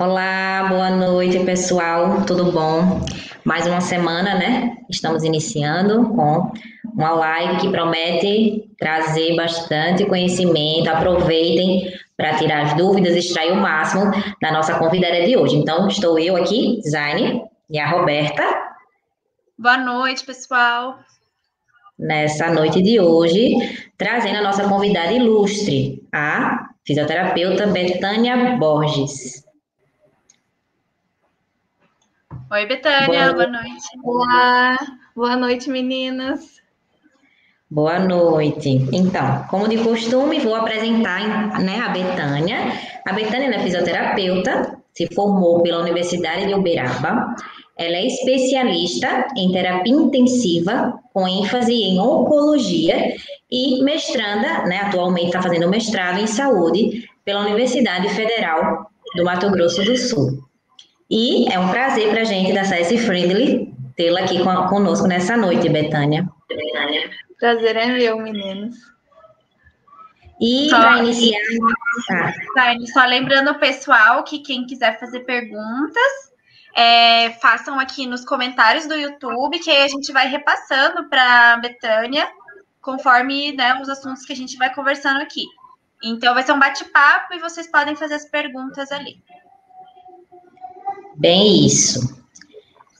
Olá, boa noite, pessoal. Tudo bom? Mais uma semana, né? Estamos iniciando com uma live que promete trazer bastante conhecimento. Aproveitem para tirar as dúvidas, extrair o máximo da nossa convidada de hoje. Então, estou eu aqui, Zaine, e a Roberta. Boa noite, pessoal. Nessa noite de hoje, trazendo a nossa convidada ilustre, a fisioterapeuta Betânia Borges. Oi, Betânia, boa, boa noite. Olá, boa noite, meninas. Boa noite. Então, como de costume, vou apresentar né, a Betânia. A Betânia é fisioterapeuta, se formou pela Universidade de Uberaba. Ela é especialista em terapia intensiva, com ênfase em oncologia e mestranda, né, atualmente está fazendo mestrado em saúde pela Universidade Federal do Mato Grosso do Sul. E é um prazer para a gente da CS Friendly tê-la aqui conosco nessa noite, Betânia. Prazer é meu, meninos. E para iniciar. Tá, só lembrando o pessoal que quem quiser fazer perguntas, é, façam aqui nos comentários do YouTube, que aí a gente vai repassando para a Betânia, conforme né, os assuntos que a gente vai conversando aqui. Então vai ser um bate-papo e vocês podem fazer as perguntas ali. Bem isso.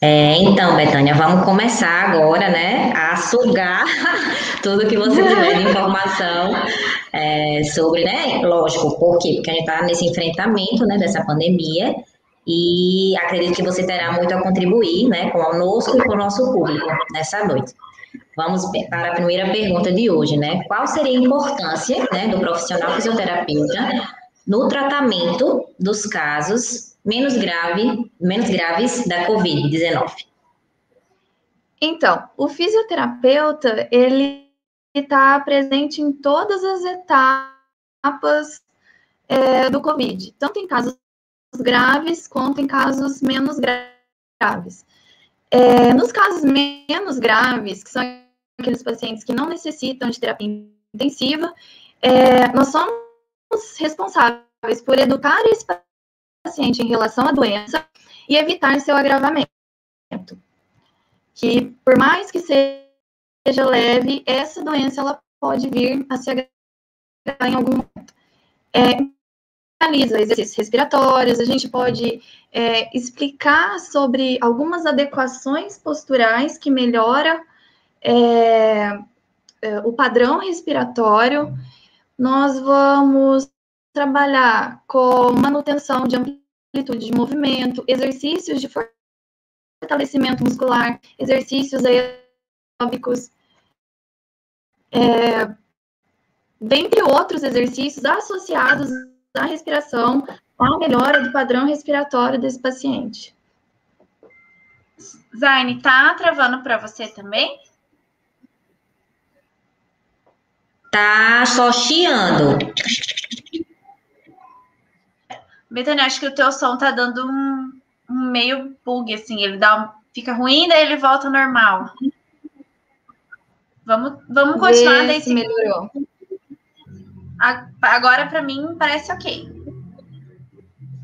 É, então, Betânia, vamos começar agora, né, a sugar tudo que você tiver de informação é, sobre, né, lógico, por quê? Porque a gente está nesse enfrentamento, né, dessa pandemia e acredito que você terá muito a contribuir, né, conosco e com o nosso público nessa noite. Vamos para a primeira pergunta de hoje, né, qual seria a importância, né, do profissional fisioterapeuta no tratamento dos casos menos grave, menos graves da COVID-19? Então, o fisioterapeuta, ele está presente em todas as etapas é, do COVID, tanto em casos graves quanto em casos menos graves. É, nos casos menos graves, que são aqueles pacientes que não necessitam de terapia intensiva, é, nós somos responsáveis por educar esse paciente em relação à doença e evitar seu agravamento. Que, por mais que seja leve, essa doença ela pode vir a se agravar em algum momento. É, realiza exercícios respiratórios, a gente pode é, explicar sobre algumas adequações posturais que melhora é, é o padrão respiratório. Nós vamos trabalhar com manutenção de amplitude de movimento, exercícios de fortalecimento muscular, exercícios aeróbicos, é, dentre outros exercícios associados à respiração, à melhora do padrão respiratório desse paciente. Zaine, tá travando para você também? Tá só chiando. Betânia, acho que o teu som tá dando um, um meio bug, assim, ele dá um, fica ruim, daí ele volta normal. Vamos, vamos continuar daí. Se melhorou. Agora, para mim, parece ok.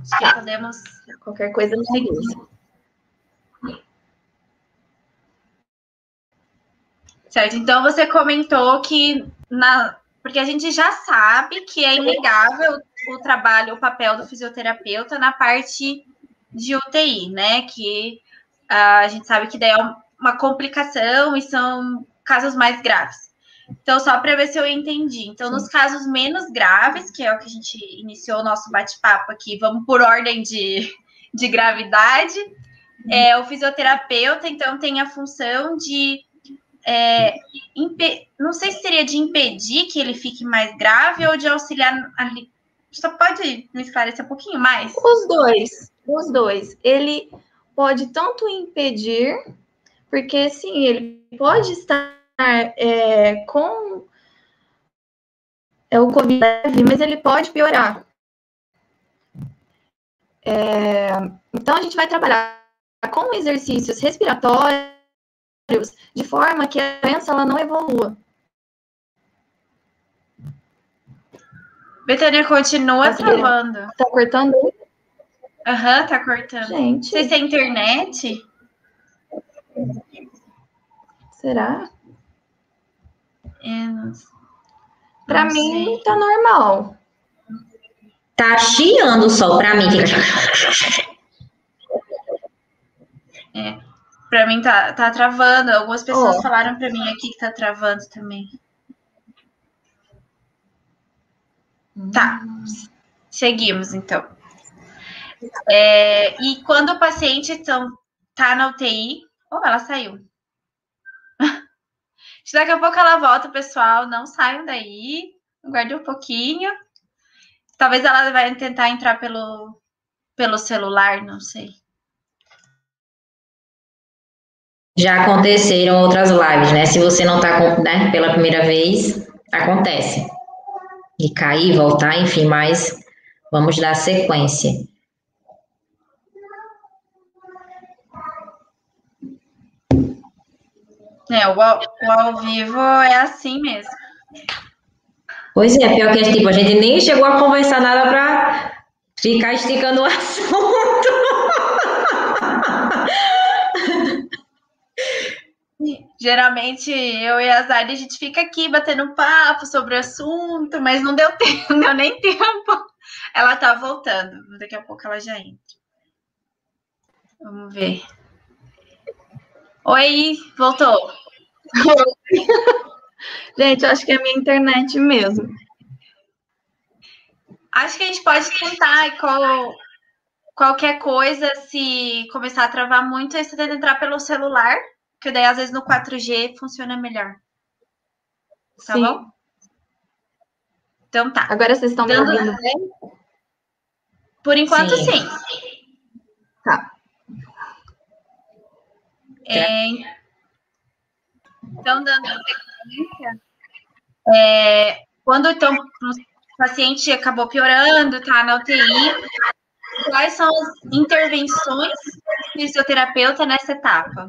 Acho que podemos. Qualquer coisa no seguinte. Certo, então você comentou que na, porque a gente já sabe que é inegável o trabalho, o papel do fisioterapeuta na parte de UTI, né? Que uh, a gente sabe que daí é uma complicação e são casos mais graves. Então, só para ver se eu entendi. Então, Sim. nos casos menos graves, que é o que a gente iniciou o nosso bate-papo aqui, vamos por ordem de, de gravidade, é, o fisioterapeuta, então, tem a função de é, não sei se seria de impedir que ele fique mais grave ou de auxiliar. Só pode me esclarecer um pouquinho mais? Os dois, os dois. Ele pode tanto impedir, porque sim, ele pode estar é, com é, o Covid leve, mas ele pode piorar. É, então a gente vai trabalhar com exercícios respiratórios de forma que a doença ela não evolua. Betânia continua tá travando. Tá cortando? Aham, uhum, tá cortando. Gente. Se é internet. Será? É, não, pra não mim sei. tá normal. Tá chiando o sol pra mim. É. Pra mim tá, tá travando. Algumas pessoas Ó. falaram pra mim aqui que tá travando também. Tá. Seguimos, então. É, e quando o paciente então, tá na UTI. Oh, ela saiu. Daqui a pouco ela volta, pessoal. Não saiam daí. Guarde um pouquinho. Talvez ela vai tentar entrar pelo, pelo celular, não sei. Já aconteceram outras lives, né? Se você não tá com, né, pela primeira vez, acontece. E cair, voltar, enfim, mas vamos dar sequência. É, o ao, o ao vivo é assim mesmo. Pois é, pior que tipo, a gente nem chegou a conversar nada para ficar esticando o assunto. Geralmente eu e a Zari, a gente fica aqui batendo papo sobre o assunto, mas não deu tempo, não deu nem tempo. Ela tá voltando. Daqui a pouco ela já entra. Vamos ver. Oi, voltou. Gente, acho que é minha internet mesmo. Acho que a gente pode tentar qual, qualquer coisa, se começar a travar muito, aí você tenta entrar pelo celular, que daí às vezes no 4G funciona melhor. Tá Sim. bom? Então tá. Agora vocês estão me Dando- ouvindo bem? Por enquanto, Sim. sim. Tá. É, então, dando sequência, é, quando então, o paciente acabou piorando, tá na UTI, quais são as intervenções do fisioterapeuta nessa etapa?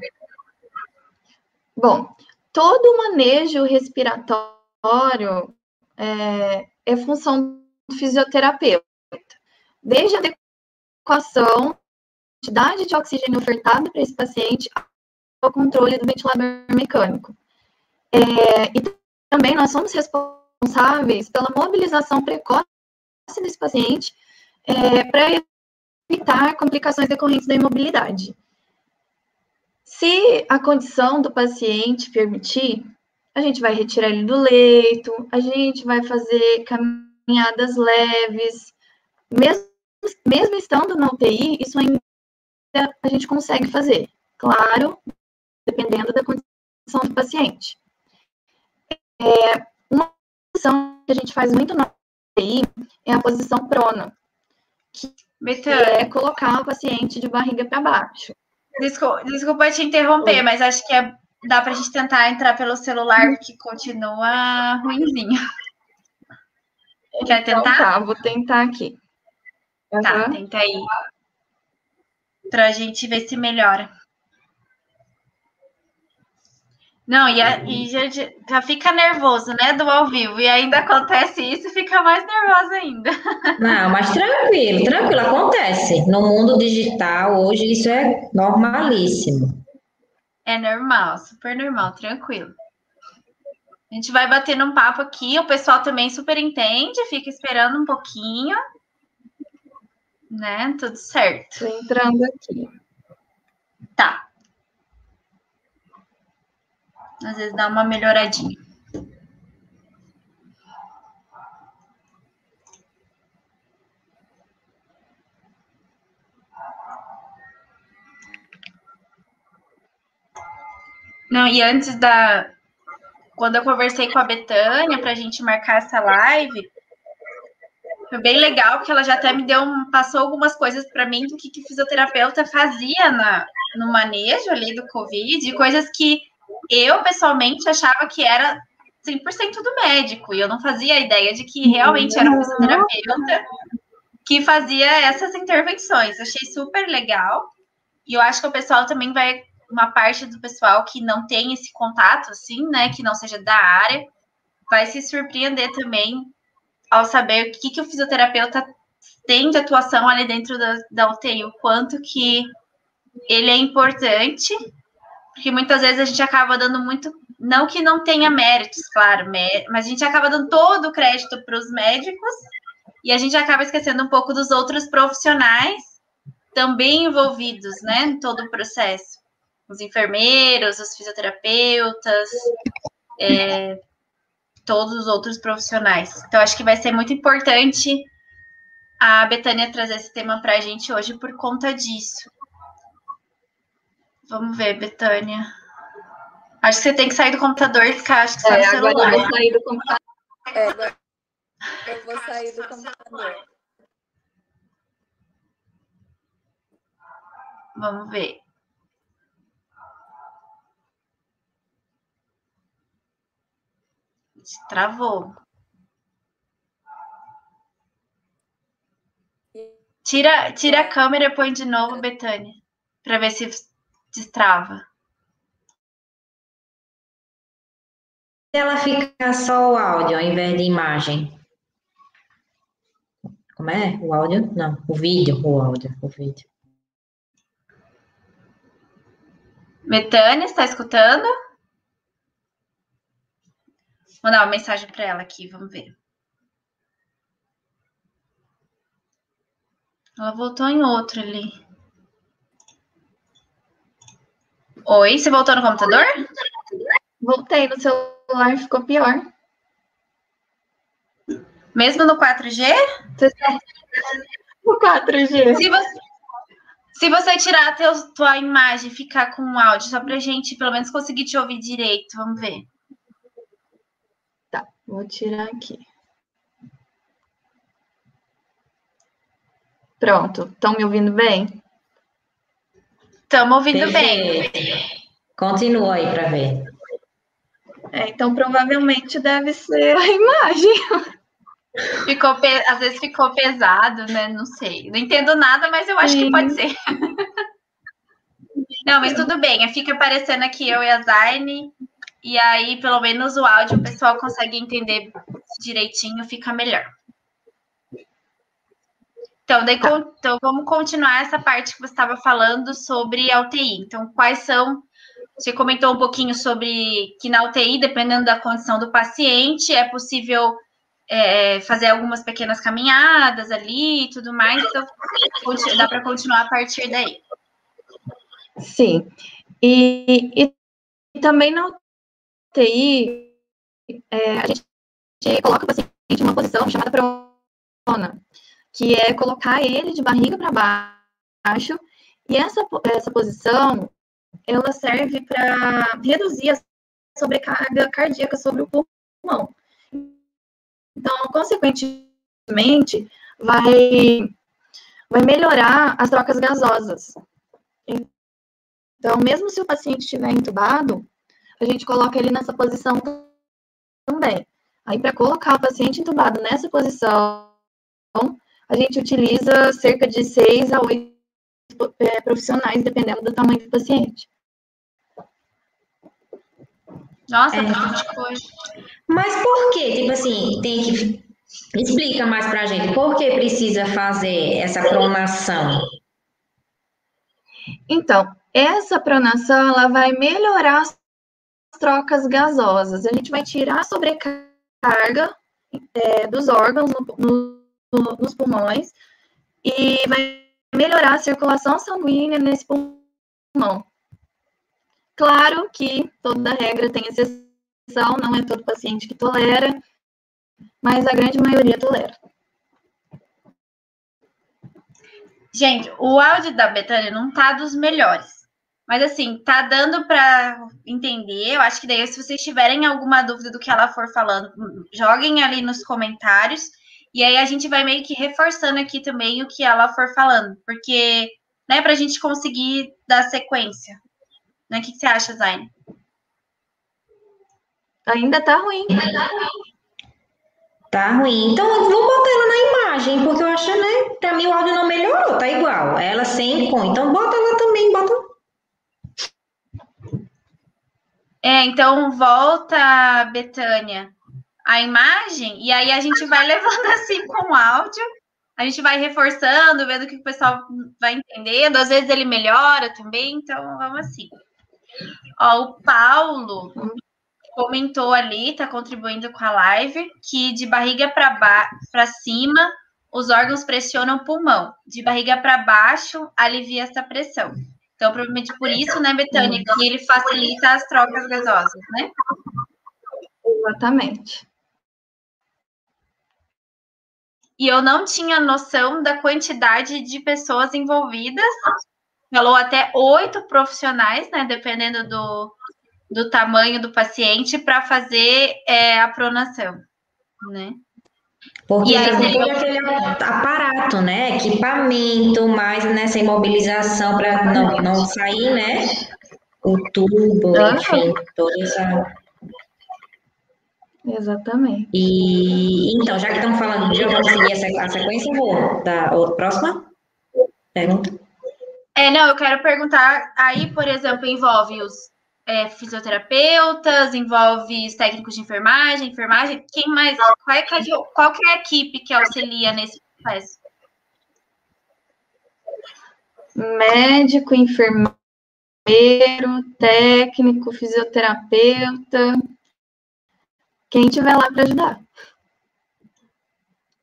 Bom, todo o manejo respiratório é, é função do fisioterapeuta. Desde a adequação, quantidade de oxigênio ofertado para esse paciente ao controle do ventilador mecânico. É, e também nós somos responsáveis pela mobilização precoce desse paciente é, para evitar complicações decorrentes da imobilidade. Se a condição do paciente permitir, a gente vai retirar ele do leito, a gente vai fazer caminhadas leves, mesmo, mesmo estando na UTI, isso ainda a gente consegue fazer. Claro, dependendo da condição do paciente. É, uma posição que a gente faz muito na UTI é a posição prona, que Betânia, é colocar o paciente de barriga para baixo. Desculpa, desculpa te interromper, mas acho que é- dá pra gente tentar entrar pelo celular, que continua ruimzinho. Quer Então tentar? tá, vou tentar aqui. Tá, tenta aí. Pra gente ver se melhora. Não, e, a- e já, já fica nervoso, né, do ao vivo. E ainda acontece isso, fica mais nervoso ainda. Não, mas tranquilo, tranquilo, acontece. No mundo digital, hoje, isso é normalíssimo. É normal, super normal, tranquilo. A gente vai batendo um papo aqui, o pessoal também super entende, fica esperando um pouquinho. Né? Tudo certo. Tô entrando aqui. Tá. Às vezes dá uma melhoradinha. Não, e antes da. Quando eu conversei com a Betânia para a gente marcar essa live, foi bem legal, porque ela já até me deu passou algumas coisas para mim do que, que fisioterapeuta fazia na, no manejo ali do Covid, coisas que eu pessoalmente achava que era 100% do médico, e eu não fazia ideia de que realmente era um fisioterapeuta que fazia essas intervenções. Achei super legal. E eu acho que o pessoal também vai, uma parte do pessoal que não tem esse contato, assim, né, que não seja da área, vai se surpreender também ao saber o que, que o fisioterapeuta tem de atuação ali dentro da, da UTI, o quanto que ele é importante, porque muitas vezes a gente acaba dando muito, não que não tenha méritos, claro, mas a gente acaba dando todo o crédito para os médicos e a gente acaba esquecendo um pouco dos outros profissionais também envolvidos, né, em todo o processo. Os enfermeiros, os fisioterapeutas, é, todos os outros profissionais. Então, acho que vai ser muito importante a Betânia trazer esse tema para a gente hoje por conta disso. Vamos ver, Betânia. Acho que você tem que sair do computador e ficar, acho que só é, no celular. Agora eu vou sair do computador. É, agora eu vou sair do computador. Vamos ver. Travou. Tira, tira a câmera e põe de novo, Betânia, para ver se destrava. Ela fica só o áudio ao invés de imagem. Como é? O áudio? Não, o vídeo, o áudio, o vídeo. Betânia, está escutando? Vou mandar uma mensagem para ela aqui, vamos ver. Ela voltou em outro ali. Oi, você voltou no computador? Voltei no celular, ficou pior. Mesmo no 4G? No 4G. Se você, se você tirar a teu, tua imagem e ficar com o áudio, só pra gente pelo menos conseguir te ouvir direito, vamos ver. Tá, vou tirar aqui. Pronto, estão me ouvindo bem? Estamos ouvindo bem. Continua aí para ver. É, então provavelmente deve ser a imagem. Ficou, às vezes ficou pesado, né? Não sei. Não entendo nada, mas eu acho Sim. que pode ser. Não, mas tudo bem. Fica aparecendo aqui eu e a Zaine. E aí, pelo menos o áudio, o pessoal consegue entender direitinho, fica melhor. Então, daí, tá. então, vamos continuar essa parte que você estava falando sobre a UTI. Então, quais são. Você comentou um pouquinho sobre que na UTI, dependendo da condição do paciente, é possível é, fazer algumas pequenas caminhadas ali e tudo mais. Então, dá para continuar a partir daí. Sim. E, e, e também na UTI, é, a gente coloca o paciente em uma posição chamada prona que é colocar ele de barriga para baixo, e essa, essa posição, ela serve para reduzir a sobrecarga cardíaca sobre o pulmão. Então, consequentemente, vai, vai melhorar as trocas gasosas. Então, mesmo se o paciente estiver entubado, a gente coloca ele nessa posição também. Aí, para colocar o paciente entubado nessa posição, a gente utiliza cerca de seis a oito é, profissionais, dependendo do tamanho do paciente. Nossa, é. bastante coisa. Mas por que, tipo assim, tem que. Explica mais pra gente, por que precisa fazer essa pronação? Então, essa pronação, ela vai melhorar as trocas gasosas. A gente vai tirar a sobrecarga é, dos órgãos no, no nos pulmões e vai melhorar a circulação sanguínea nesse pulmão. Claro que toda regra tem exceção, não é todo paciente que tolera, mas a grande maioria tolera. Gente, o áudio da Betânia não tá dos melhores. Mas assim, tá dando para entender. Eu acho que daí, se vocês tiverem alguma dúvida do que ela for falando, joguem ali nos comentários e aí a gente vai meio que reforçando aqui também o que ela for falando, porque, né, para a gente conseguir dar sequência. Né? O que, que você acha, Zaine? Ainda tá ruim. Tá ruim. Então, eu vou botar ela na imagem, porque eu acho, né? Pra mim o áudio não melhorou, tá igual. Ela sem com. Então, bota ela também, bota. É, então volta, Betânia a imagem, e aí a gente vai levando assim com o áudio, a gente vai reforçando, vendo que o pessoal vai entendendo. Às vezes ele melhora também, então vamos assim. Ó, o Paulo comentou ali, está contribuindo com a live, que de barriga para cima os órgãos pressionam o pulmão, de barriga para baixo alivia essa pressão. Então, provavelmente por isso, né, Betânia, que ele facilita as trocas gasosas, né? Exatamente. E eu não tinha noção da quantidade de pessoas envolvidas. Falou até oito profissionais, né? Dependendo do, do tamanho do paciente, para fazer é, a pronação, né? Porque e aí tem aquele aparato, né? Equipamento, mais nessa imobilização para não, não sair, né? O tubo, enfim, toda essa. Exatamente. E então, já que estamos falando de vamos seguir essa, a sequência, vou da outra, próxima pergunta. É, não, eu quero perguntar, aí, por exemplo, envolve os é, fisioterapeutas, envolve os técnicos de enfermagem, enfermagem, quem mais? Qual é, qual é a equipe que auxilia nesse processo? Médico, enfermeiro, técnico, fisioterapeuta, quem tiver lá para ajudar.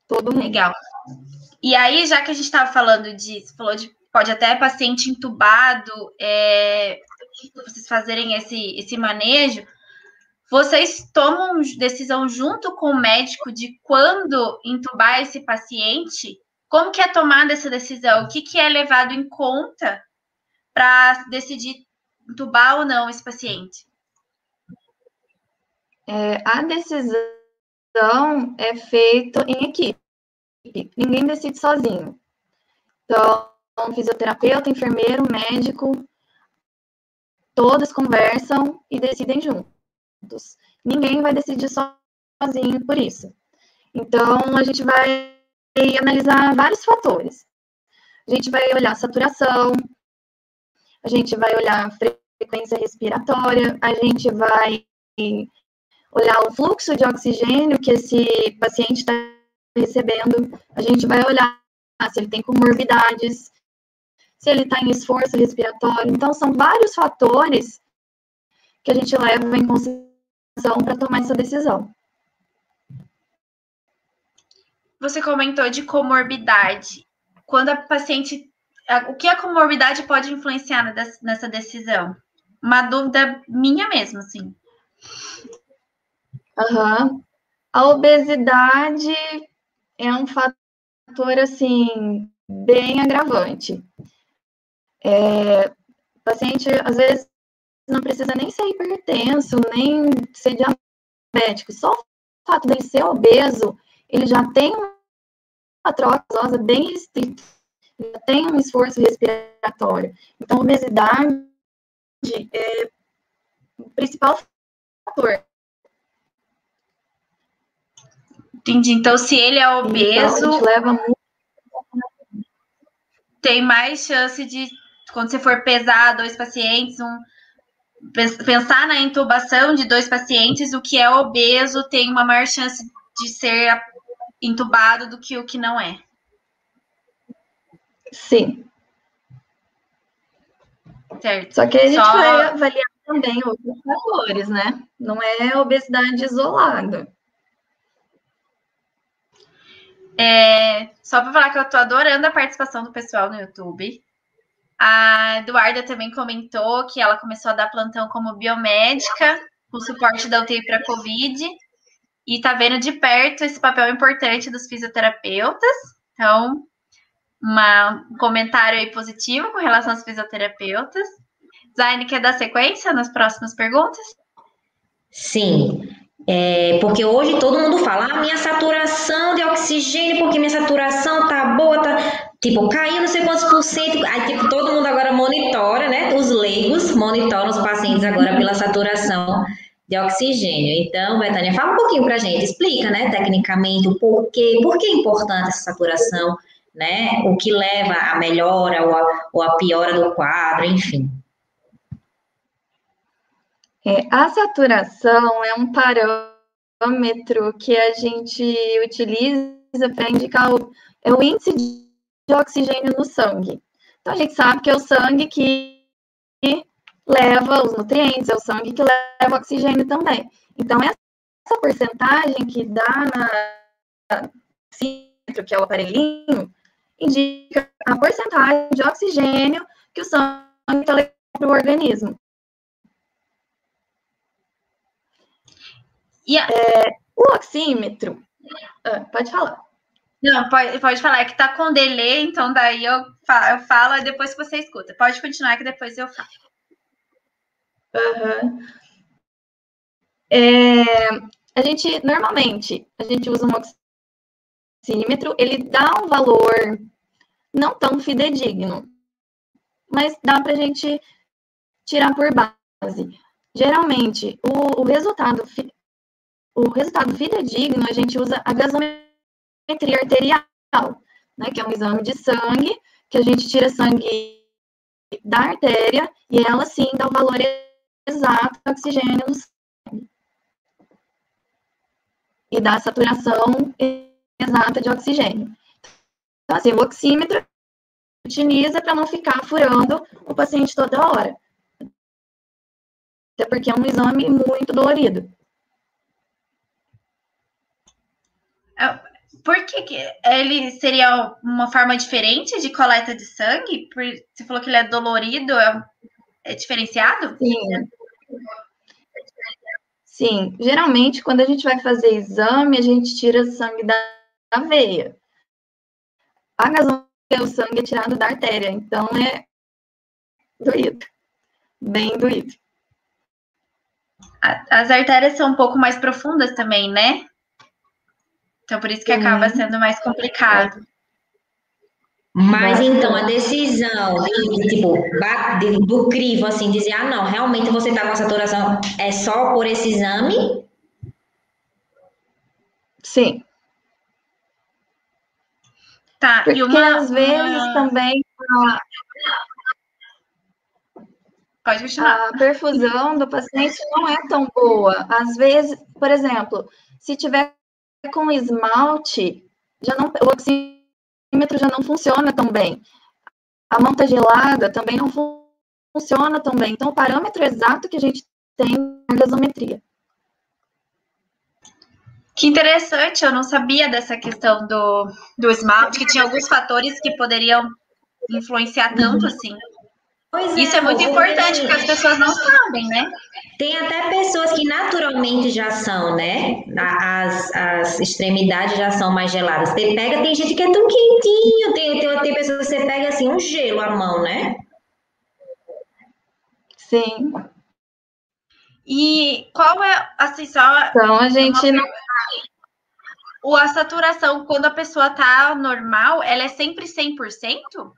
Todo mundo. Legal. E aí, já que a gente estava falando disso, falou de pode até paciente entubado, é, vocês fazerem esse, esse manejo, vocês tomam decisão junto com o médico de quando entubar esse paciente? Como que é tomada essa decisão? O que, que é levado em conta para decidir entubar ou não esse paciente? É, a decisão é feita em equipe. Ninguém decide sozinho. Então, fisioterapeuta, enfermeiro, médico, todas conversam e decidem juntos. Ninguém vai decidir sozinho por isso. Então, a gente vai analisar vários fatores. A gente vai olhar saturação, a gente vai olhar frequência respiratória, a gente vai olhar o fluxo de oxigênio que esse paciente está recebendo, a gente vai olhar se ele tem comorbidades, se ele está em esforço respiratório. Então, são vários fatores que a gente leva em consideração para tomar essa decisão. Você comentou de comorbidade. Quando a paciente. O que a comorbidade pode influenciar nessa decisão? Uma dúvida minha mesmo, assim. Uhum. A obesidade é um fator, assim, bem agravante. É, o paciente, às vezes, não precisa nem ser hipertenso, nem ser diabético. Só o fato dele ser obeso, ele já tem uma troca gasosa bem restrita, já tem um esforço respiratório. Então, obesidade é o principal fator. Entendi. Então, se ele é obeso, então, leva muito... tem mais chance de quando você for pesar dois pacientes, um, pensar na intubação de dois pacientes, o que é obeso tem uma maior chance de ser intubado do que o que não é. Sim. Certo. Só que a gente Só... vai avaliar também outros fatores, né? Não é obesidade isolada. É, só para falar que eu tô adorando a participação do pessoal no YouTube. A Eduarda também comentou que ela começou a dar plantão como biomédica, com suporte da UTI para Covid, e está vendo de perto esse papel importante dos fisioterapeutas. Então, uma, um comentário aí positivo com relação aos fisioterapeutas. Zaine, quer dar sequência nas próximas perguntas? Sim. É, porque hoje todo mundo fala, ah, minha saturação de oxigênio, porque minha saturação tá boa, tá. Tipo, caiu não sei quantos por cento. Aí, tipo, todo mundo agora monitora, né? Os leigos monitoram os pacientes agora pela saturação de oxigênio. Então, Betânia, fala um pouquinho pra gente, explica, né, tecnicamente, o porquê, por que é importante essa saturação, né? O que leva à melhora ou a, ou a piora do quadro, enfim. É, a saturação é um parâmetro que a gente utiliza para indicar o, é o índice de oxigênio no sangue. Então, a gente sabe que é o sangue que leva os nutrientes, é o sangue que leva oxigênio também. Então, essa porcentagem que dá na centro, que é o aparelhinho, indica a porcentagem de oxigênio que o sangue está levando para o organismo. E a... é, o oxímetro, ah, pode falar. Não, pode, pode falar, é que tá com delay, então daí eu falo, eu falo e depois você escuta. Pode continuar que depois eu falo. Uhum. É, a gente, normalmente, a gente usa um oxímetro, ele dá um valor não tão fidedigno, mas dá para a gente tirar por base. Geralmente, o, o, resultado o resultado fidedigno, a gente usa a gasometria arterial, né, que é um exame de sangue, que a gente tira sangue da artéria e ela sim dá o valor exato do oxigênio no sangue. E dá a saturação exata de oxigênio. Então, assim, o oxímetro utiliza para não ficar furando o paciente toda hora. Até porque é um exame muito dolorido. É, por que, que ele seria uma forma diferente de coleta de sangue? Você falou que ele é dolorido, é, é diferenciado? Sim. Sim, geralmente quando a gente vai fazer exame, a gente tira sangue da, da veia. A gasometria, o sangue é tirado da artéria, então é doído, bem doído. As artérias são um pouco mais profundas também, né? Então, por isso que acaba sendo mais complicado. Mas então, a decisão de, tipo, do crivo, assim, dizer, ah, não, realmente você está com saturação, é só por esse exame? Sim. Tá, Porque e uma, às vezes uma... também Pode continuar. a perfusão do paciente não é tão boa. Às vezes, por exemplo, se tiver com esmalte, já não, o oxímetro já não funciona tão bem. A mão tá gelada também não fun funciona tão bem. Então, o parâmetro exato que a gente tem é a gasometria. Que interessante, eu não sabia dessa questão do, do esmalte, que tinha alguns fatores que poderiam influenciar tanto assim. Pois Isso é, é muito importante, porque as pessoas não sabem, né? Tem até pessoas que naturalmente já são, né? As, as extremidades já são mais geladas. Você pega, tem gente que é tão quentinho, tem, tem, tem pessoas que você pega assim, um gelo à mão, né? Sim. E qual é, assim, só. Então, a gente não. O, a saturação, quando a pessoa tá normal, ela é sempre 100%?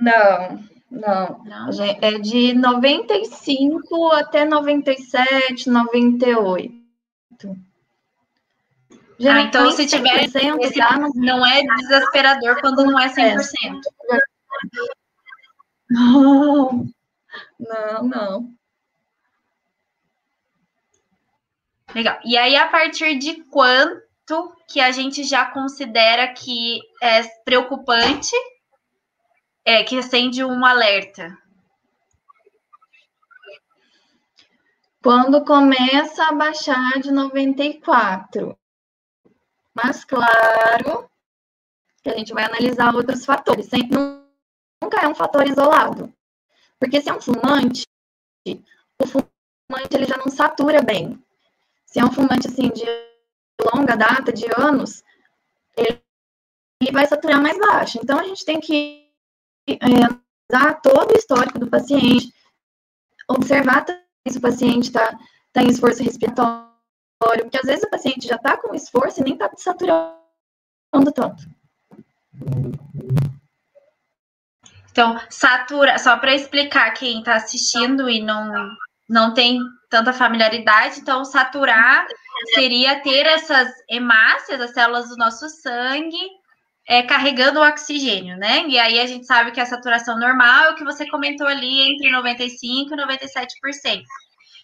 Não, não. não. É de 95 até 97, 98. ah, então se tiver esse, não... não é desesperador quando não é 100%. Não, não, não. Legal. E aí, a partir de quanto que a gente já considera que é preocupante é, que acende um alerta? Quando começa a baixar de 94. Mas, claro, que a gente vai analisar outros fatores. Nunca é um fator isolado. Porque se é um fumante, o fumante ele já não satura bem. Se é um fumante assim de longa data, de anos, ele, vai saturar mais baixo. Então a gente tem que analisar todo o histórico do paciente, observar se o paciente está tá em esforço respiratório, porque às vezes o paciente já está com esforço e nem está saturando tanto. Então, satura, só para explicar quem está assistindo e não, não tem tanta familiaridade, então saturar seria ter essas hemácias, as células do nosso sangue, é, carregando o oxigênio, né? E aí a gente sabe que a saturação normal é o que você comentou ali entre 95% e 97%.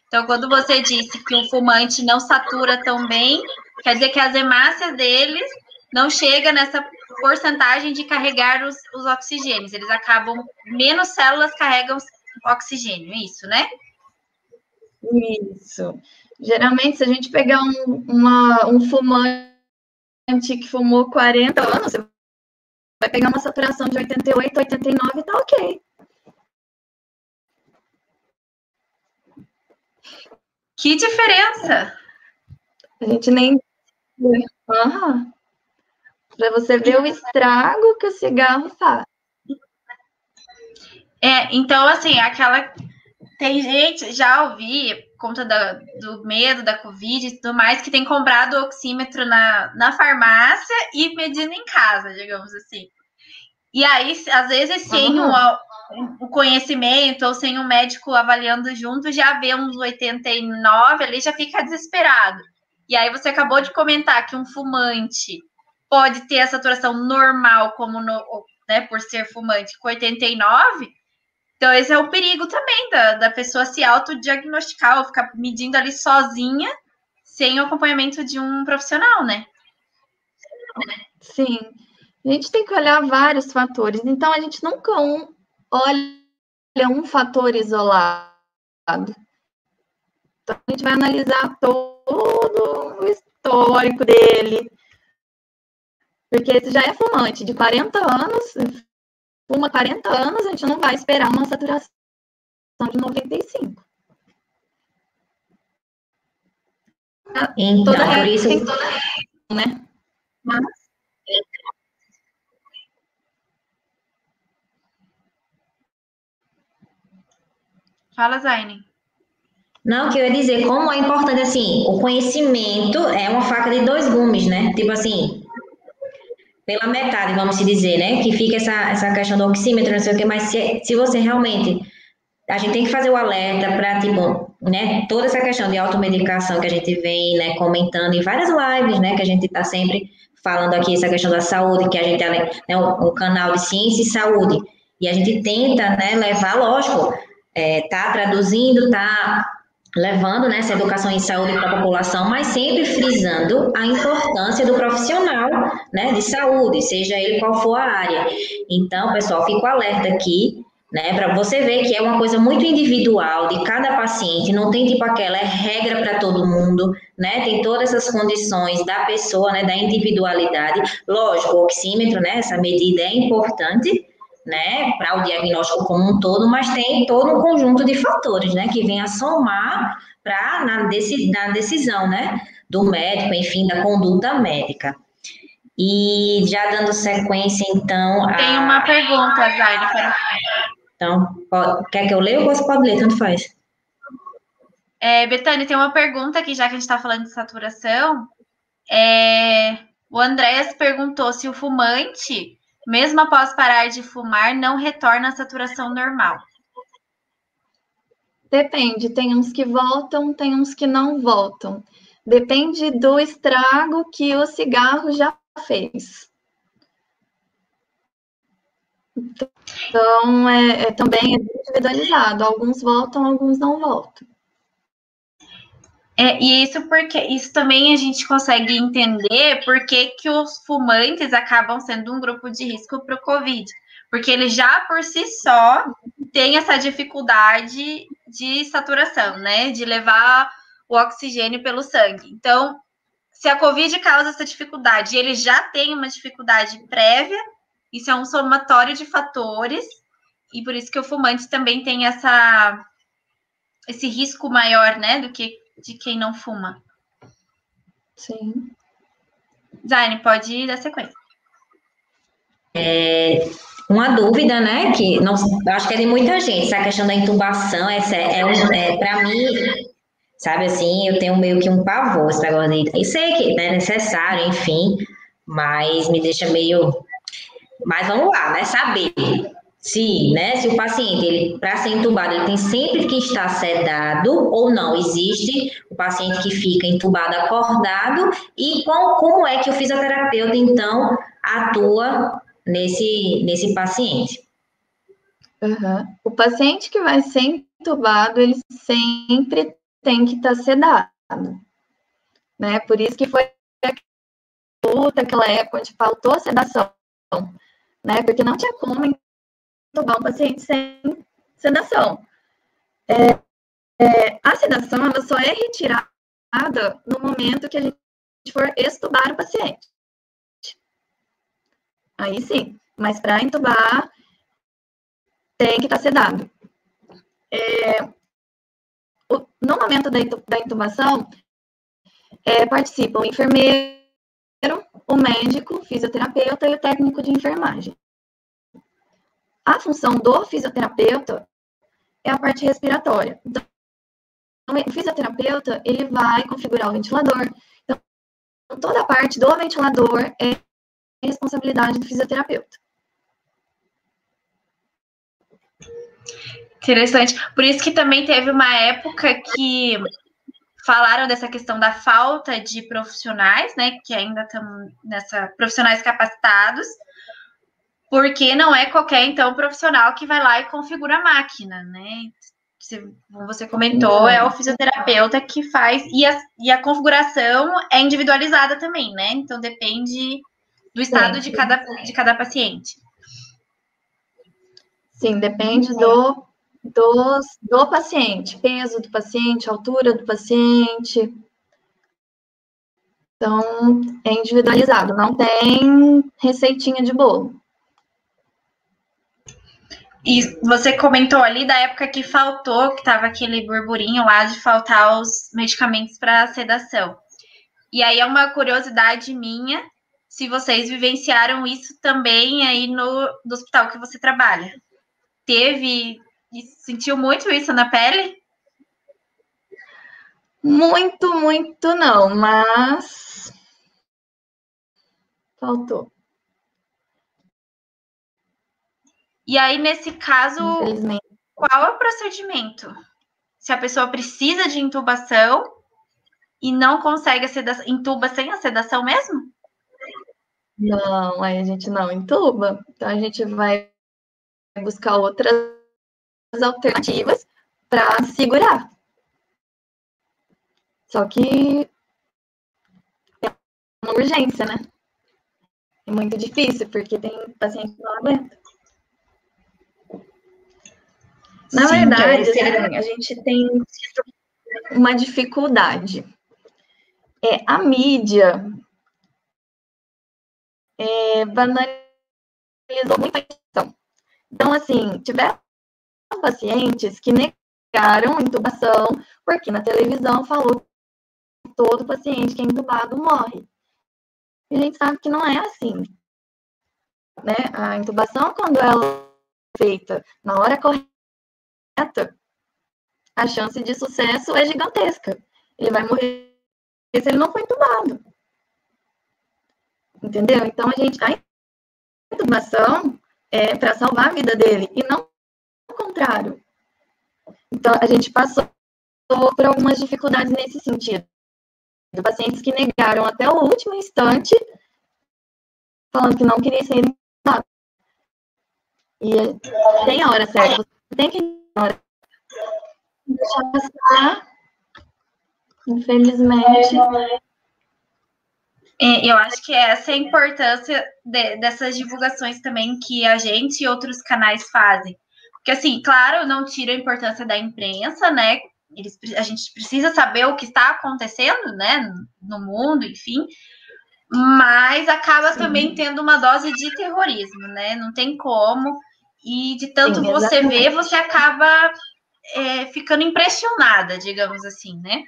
Então, quando você disse que um fumante não satura tão bem, quer dizer que as hemácias deles não chega nessa porcentagem de carregar os, os oxigênios. Eles acabam, menos células carregam oxigênio, isso, né? Isso. Geralmente, se a gente pegar um, uma, um fumante que fumou 40 anos, você vai pegar uma saturação de 88, 89 e tá ok. Que diferença! A gente nem. Uhum. Para você ver o estrago que o cigarro faz. É, então, assim, aquela. Tem gente, já ouvi, por conta da, do medo da Covid e tudo mais, que tem comprado oxímetro na, na farmácia e medindo em casa, digamos assim. E aí, às vezes, sem uhum. o, o conhecimento ou sem um médico avaliando junto, já vê uns 89 ali, já fica desesperado. E aí você acabou de comentar que um fumante pode ter a saturação normal, como no, né, por ser fumante, com 89. Então, esse é o perigo também da, da pessoa se autodiagnosticar ou ficar medindo ali sozinha, sem o acompanhamento de um profissional, né? Sim. A gente tem que olhar vários fatores. Então, a gente nunca um, olha um fator isolado. Então, a gente vai analisar todo o histórico dele, porque esse já é fumante de 40 anos, fuma 40 anos, a gente não vai esperar uma saturação de 95. Então, toda por isso... tem toda né? Mas... Fala, Zaine. Não, que eu ia dizer, como é importante, assim, o conhecimento é uma faca de dois gumes, né? Tipo assim, pela metade, vamos dizer, né? Que fica essa, essa questão do oxímetro, não sei o que, mas se, se você realmente. A gente tem que fazer o alerta para, tipo, né? Toda essa questão de automedicação que a gente vem, né, comentando em várias lives, né? Que a gente está sempre falando aqui, essa questão da saúde, que a gente é né, um canal de ciência e saúde. E a gente tenta, né, levar, lógico, é, tá traduzindo, tá levando né, essa educação em saúde para a população, mas sempre frisando a importância do profissional né, de saúde, seja ele qual for a área. Então, pessoal, fico alerta aqui, né, para você ver que é uma coisa muito individual de cada paciente, não tem tipo aquela é regra para todo mundo, né, tem todas essas condições da pessoa, né, da individualidade. Lógico, o oxímetro, né, essa medida é importante, né, para o diagnóstico como um todo, mas tem todo um conjunto de fatores, né, que vem a somar para na, na decisão, né, do médico, enfim, da conduta médica. E já dando sequência, então. A... Tem uma pergunta, Zaire. Para... Então, pode, quer que eu leia ou você pode ler? Tanto faz. É, Betânia, tem uma pergunta aqui, já que a gente está falando de saturação. É, o Andréas perguntou se o fumante mesmo após parar de fumar, não retorna à saturação normal? Depende, tem uns que voltam, tem uns que não voltam. Depende do estrago que o cigarro já fez. Então, é, é também é individualizado. Alguns voltam, alguns não voltam. É, e isso porque isso também a gente consegue entender por que, os fumantes acabam sendo um grupo de risco para o Covid. Porque eles já por si só têm essa dificuldade de saturação, né? De levar o oxigênio pelo sangue. Então, se a Covid causa essa dificuldade e ele já tem uma dificuldade prévia, isso é um somatório de fatores, e por isso que o fumante também tem essa, esse risco maior, né, do que de quem não fuma. Sim. Zaine, pode dar sequência. É, uma dúvida, né? Que não, acho que é de muita gente, essa questão da intubação, essa é, é, é para mim, sabe assim, eu tenho meio que um pavor esse negócio de. Eu sei que é necessário, enfim, mas me deixa meio. Mas vamos lá, né? Saber se, né, se o paciente, ele, para ser entubado, ele tem sempre que estar sedado ou não, existe o paciente que fica entubado acordado e qual, como é que o fisioterapeuta, então, atua nesse, nesse paciente? Uhum. O paciente que vai ser entubado, ele sempre tem que estar sedado, né? Por isso que foi aquela época onde faltou sedação, né? Porque não tinha como entubar um paciente sem sedação. É, é, a sedação ela só é retirada no momento que a gente for extubar o paciente. Aí sim, mas para entubar tem que estar tá sedado. É, o, no momento da, da intubação, é, participam o enfermeiro, o médico, o fisioterapeuta e o técnico de enfermagem. A função do fisioterapeuta é a parte respiratória. Então, o fisioterapeuta, ele vai configurar o ventilador. Então, toda a parte do ventilador é responsabilidade do fisioterapeuta. Interessante. Por isso que também teve uma época que falaram dessa questão da falta de profissionais, né, que ainda estão nessa profissionais capacitados, porque não é qualquer então profissional que vai lá e configura a máquina, né? Como você comentou, é o fisioterapeuta que faz e a, e a configuração é individualizada também, né? Então depende do estado de cada, de cada paciente. Sim, depende do dos, do paciente, peso do paciente, altura do paciente. Então, é individualizado, não tem receitinha de bolo. E você comentou ali da época que faltou, que estava aquele burburinho lá de faltar os medicamentos para sedação. E aí é uma curiosidade minha, se vocês vivenciaram isso também aí no, no hospital que você trabalha. Teve sentiu muito isso na pele? Muito, muito não, mas faltou. E aí, nesse caso, qual é o procedimento? Se a pessoa precisa de intubação e não consegue a sedação, intuba sem a sedação mesmo? Não, aí a gente não intuba. Então a gente vai buscar outras alternativas para segurar. Só que é uma urgência, né? É muito difícil, porque tem paciente que não aguenta. Na Sim, verdade, assim, a gente tem uma dificuldade. É, a mídia é, banalizou muito a questão. Então, assim, tiver pacientes que negaram intubação, porque na televisão falou que todo paciente que é intubado morre. E a gente sabe que não é assim. Né? A intubação, quando ela é feita na hora correta, a chance de sucesso é gigantesca. Ele vai morrer se ele não for intubado. Entendeu? Então, a gente. A intubação é para salvar a vida dele e não contrário. Então, a gente passou por algumas dificuldades nesse sentido. Pacientes que negaram até o último instante, falando que não queria ser intubado. E tem a hora certa, você tem que deixar passar. Infelizmente. Eu acho que essa é a importância de, dessas divulgações também que a gente e outros canais fazem. Porque, assim, claro, não tira a importância da imprensa, né? Eles, a gente precisa saber o que está acontecendo, né, no mundo, enfim, mas acaba Sim. também tendo uma dose de terrorismo, né? Não tem como. E de tanto Sim, você ver, você acaba é, ficando impressionada, digamos assim, né?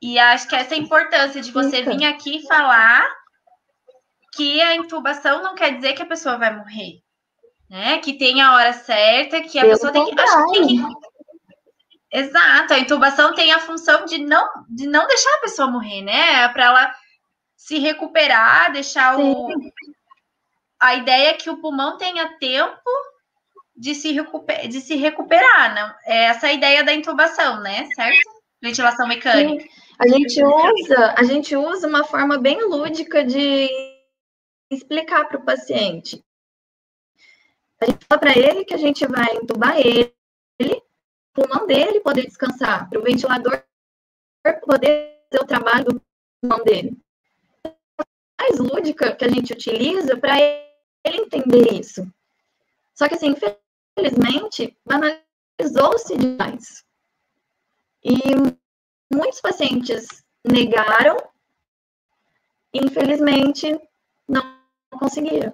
E acho que essa é a importância de você vir aqui falar que a intubação não quer dizer que a pessoa vai morrer né? Que tem a hora certa, que a Pelo pessoa tem que, acho que tem que. Exato, a intubação tem a função de não, de não deixar a pessoa morrer, né? Para ela se recuperar, deixar Sim. o. A ideia é que o pulmão tenha tempo de se, recuper... de se recuperar, né? É essa a ideia da intubação, né? Certo? Ventilação mecânica. Sim. A gente usa, a gente usa uma forma bem lúdica de explicar para o paciente. A gente fala para ele que a gente vai entubar ele pulmão dele poder descansar, para o ventilador poder fazer o trabalho do pulmão dele. Mais lúdica que a gente utiliza para ele entender isso. Só que, assim, infelizmente, banalizou-se demais. E muitos pacientes negaram, infelizmente, não conseguiram.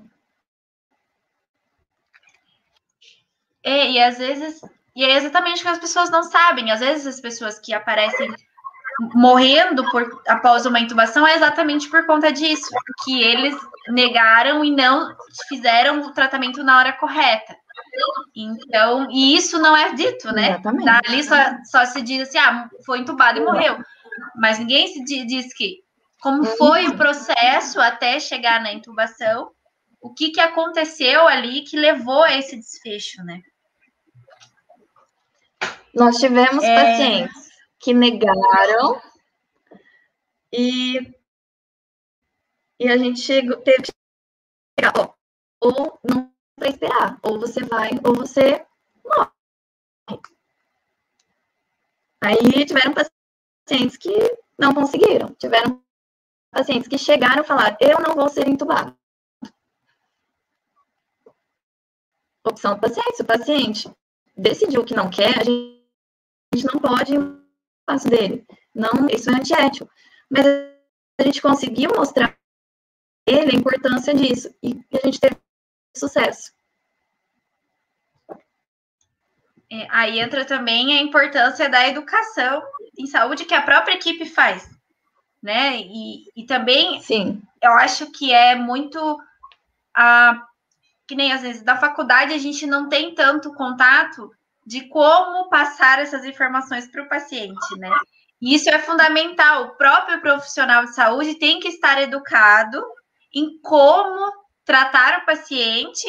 É, e às vezes, e é exatamente o que as pessoas não sabem. Às vezes as pessoas que aparecem morrendo por, após uma intubação é exatamente por conta disso, que eles negaram e não fizeram o tratamento na hora correta. Então, e isso não é dito, né? Exatamente. Dali só, só se diz assim, ah, foi entubado e morreu. Mas ninguém se diz que como foi o processo até chegar na intubação, o que, que aconteceu ali que levou a esse desfecho, né? Nós tivemos é... pacientes que negaram e, e a gente chegou, teve que chegar, ou não vai esperar, ou você vai, ou você morre. Aí tiveram pacientes que não conseguiram, tiveram pacientes que chegaram e falaram, eu não vou ser entubado. Opção do paciente, se o paciente decidiu que não quer, a gente não pode passo dele. Não, isso é antiético. Mas a gente conseguiu mostrar ele a importância disso e a gente teve sucesso. É, aí entra também a importância da educação em saúde que a própria equipe faz, né? E, e também, Sim. eu acho que é muito a que nem às vezes da faculdade a gente não tem tanto contato de como passar essas informações para o paciente, né? E isso é fundamental. O próprio profissional de saúde tem que estar educado em como tratar o paciente,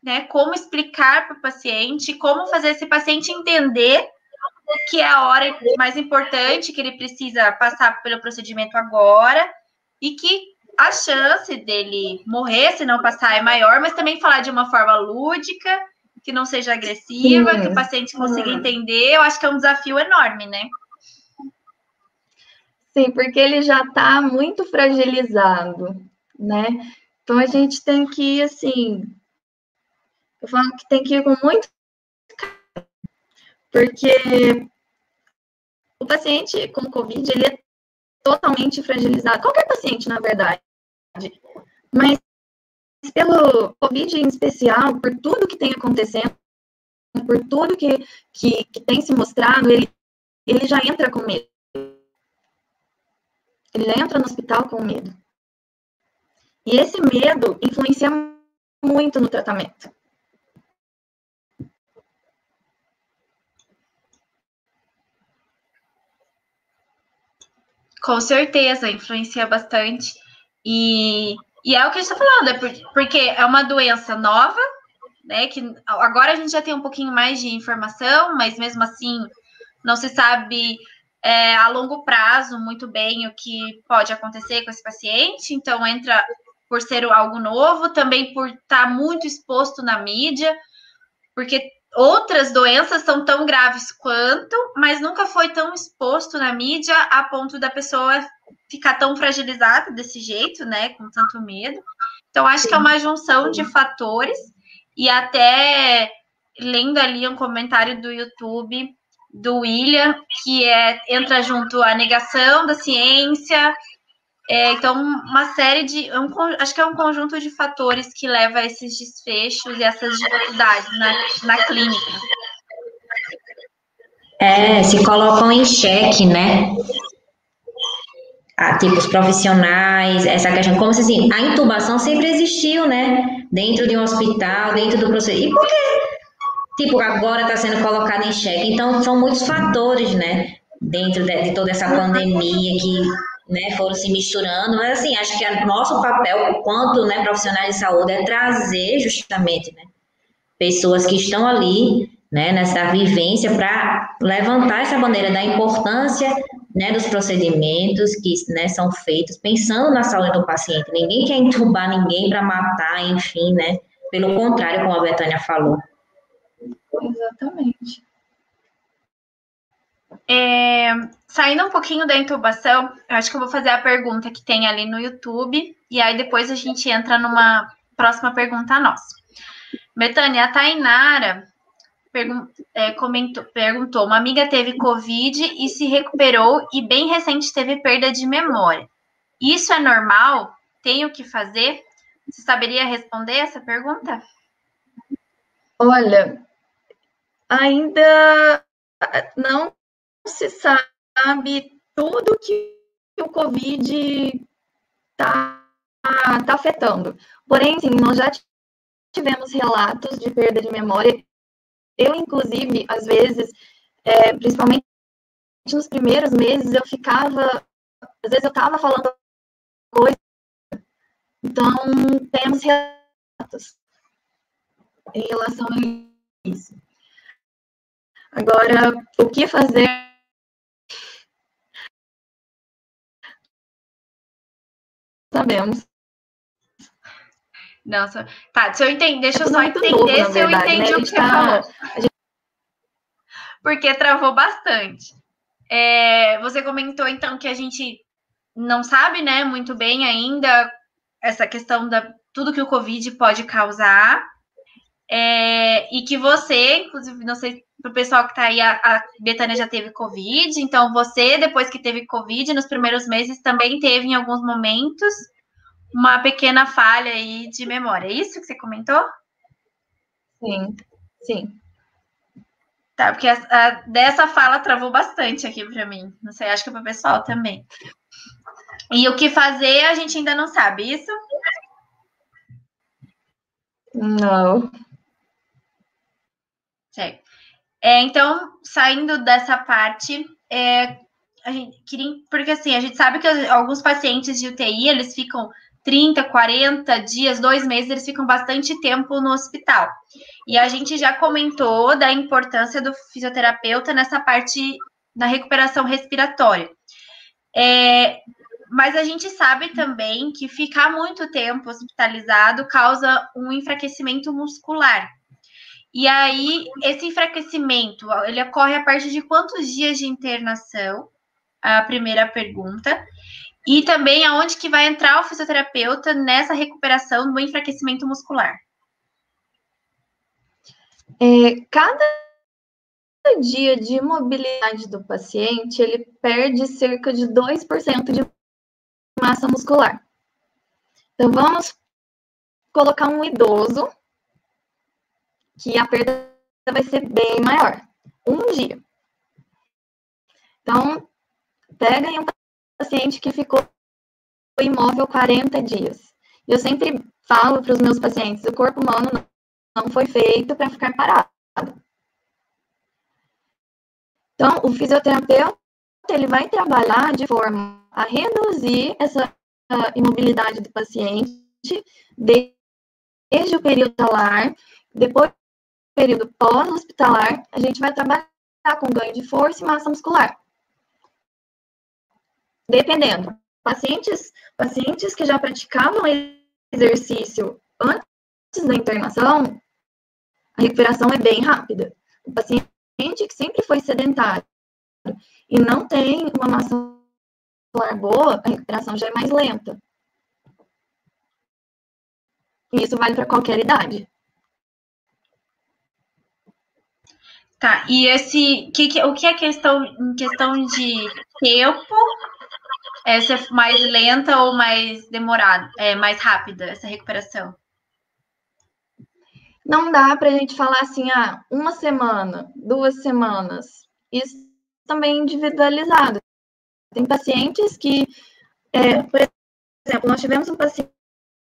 né? Como explicar para o paciente, como fazer esse paciente entender que é a hora mais importante, que ele precisa passar pelo procedimento agora e que a chance dele morrer se não passar é maior, mas também falar de uma forma lúdica que não seja agressiva, Sim. que o paciente consiga uhum. entender, eu acho que é um desafio enorme, né? Sim, porque ele já está muito fragilizado, né? Então a gente tem que ir assim. Eu falo que tem que ir com muito porque o paciente com Covid ele é totalmente fragilizado. Qualquer paciente, na verdade. Mas pelo Covid em especial, por tudo que tem acontecendo, por tudo que, que, que tem se mostrado, ele, ele já entra com medo. Ele entra no hospital com medo. E esse medo influencia muito no tratamento. Com certeza, influencia bastante. E e é o que a gente está falando, é porque é uma doença nova, né? Que agora a gente já tem um pouquinho mais de informação, mas mesmo assim não se sabe é, a longo prazo muito bem o que pode acontecer com esse paciente. Então entra por ser algo novo, também por estar tá muito exposto na mídia, porque outras doenças são tão graves quanto, mas nunca foi tão exposto na mídia a ponto da pessoa ficar tão fragilizada desse jeito, né, com tanto medo. Então, acho que é uma junção de fatores e até lendo ali um comentário do YouTube do William, que é, entra junto a negação da ciência, é, então uma série de, um, acho que é um conjunto de fatores que leva a esses desfechos e essas dificuldades na, na clínica. É, se colocam em xeque, né? A, tipo, os profissionais, essa questão, como se assim, a intubação sempre existiu, né? Dentro de um hospital, dentro do procedimento. E por que, tipo, agora está sendo colocado em xeque? Então, são muitos fatores, né? Dentro de, de toda essa pandemia que né, foram se misturando, mas assim, acho que o nosso papel, enquanto né, profissionais de saúde, é trazer justamente né, pessoas que estão ali né, nessa vivência para levantar essa bandeira da importância né, dos procedimentos que né, são feitos pensando na saúde do paciente. Ninguém quer entubar ninguém para matar, enfim, né? Pelo contrário, como a Betânia falou. Exatamente. é, saindo um pouquinho da intubação, eu acho que eu vou fazer a pergunta que tem ali no YouTube, e aí depois a gente entra numa próxima pergunta nossa. Betânia, a Tainara pergun é, comentou, perguntou: uma amiga teve Covid e se recuperou, e bem recente teve perda de memória. Isso é normal? Tem o que fazer? Você saberia responder essa pergunta? Olha, ainda não se sabe tudo que o Covid está tá afetando. Porém, sim, nós já tivemos relatos de perda de memória. Eu, inclusive, às vezes, é, principalmente nos primeiros meses, eu ficava, às vezes eu estava falando coisa. Então, temos relatos em relação a isso. Agora, o que fazer? Sabemos. Nossa, tá, se eu entender, deixa eu só entender novo, se verdade, eu entendi né? o que você tá... falou. Porque travou bastante. É, você comentou, então, que a gente não sabe, né, muito bem ainda essa questão da tudo que o Covid pode causar. É, e que você, inclusive, não sei para o pessoal que está aí, a, a Betânia já teve Covid, então você, depois que teve Covid, nos primeiros meses, também teve em alguns momentos uma pequena falha aí de memória. É isso que você comentou? Sim, sim. Tá, porque a, a, dessa fala travou bastante aqui para mim. Não sei, acho que para o pessoal também. E o que fazer a gente ainda não sabe, isso? Não. Certo. É, então, saindo dessa parte, é, a gente queria, porque assim, a gente sabe que alguns pacientes de UTI, eles ficam 30, 40 dias, dois meses, eles ficam bastante tempo no hospital. E a gente já comentou da importância do fisioterapeuta nessa parte da recuperação respiratória. É, mas a gente sabe também que ficar muito tempo hospitalizado causa um enfraquecimento muscular. E aí, esse enfraquecimento, ele ocorre a partir de quantos dias de internação? A primeira pergunta. E também aonde que vai entrar o fisioterapeuta nessa recuperação do enfraquecimento muscular? É, cada dia de mobilidade do paciente, ele perde cerca de 2% de massa muscular. Então, vamos colocar um idoso que a perda vai ser bem maior. Um dia. Então, pega um paciente que ficou imóvel 40 dias. Eu sempre falo para os meus pacientes, o corpo humano não foi feito para ficar parado. Então, o fisioterapeuta, ele vai trabalhar de forma a reduzir essa imobilidade do paciente desde o período hospitalar, depois do período pós-hospitalar, a gente vai trabalhar com ganho de força e massa muscular. Dependendo. Pacientes, pacientes que já praticavam exercício antes da internação, a recuperação é bem rápida. O paciente que sempre foi sedentário e não tem uma massa muscular boa, a recuperação já é mais lenta. E isso vale para qualquer idade. Tá, e esse, que, o que é questão, em questão de tempo, essa é mais lenta ou mais demorada, é mais rápida, essa recuperação? Não dá para a gente falar assim, ah, uma semana, duas semanas. Isso também é individualizado. Tem pacientes que, é, por exemplo, nós tivemos um paciente,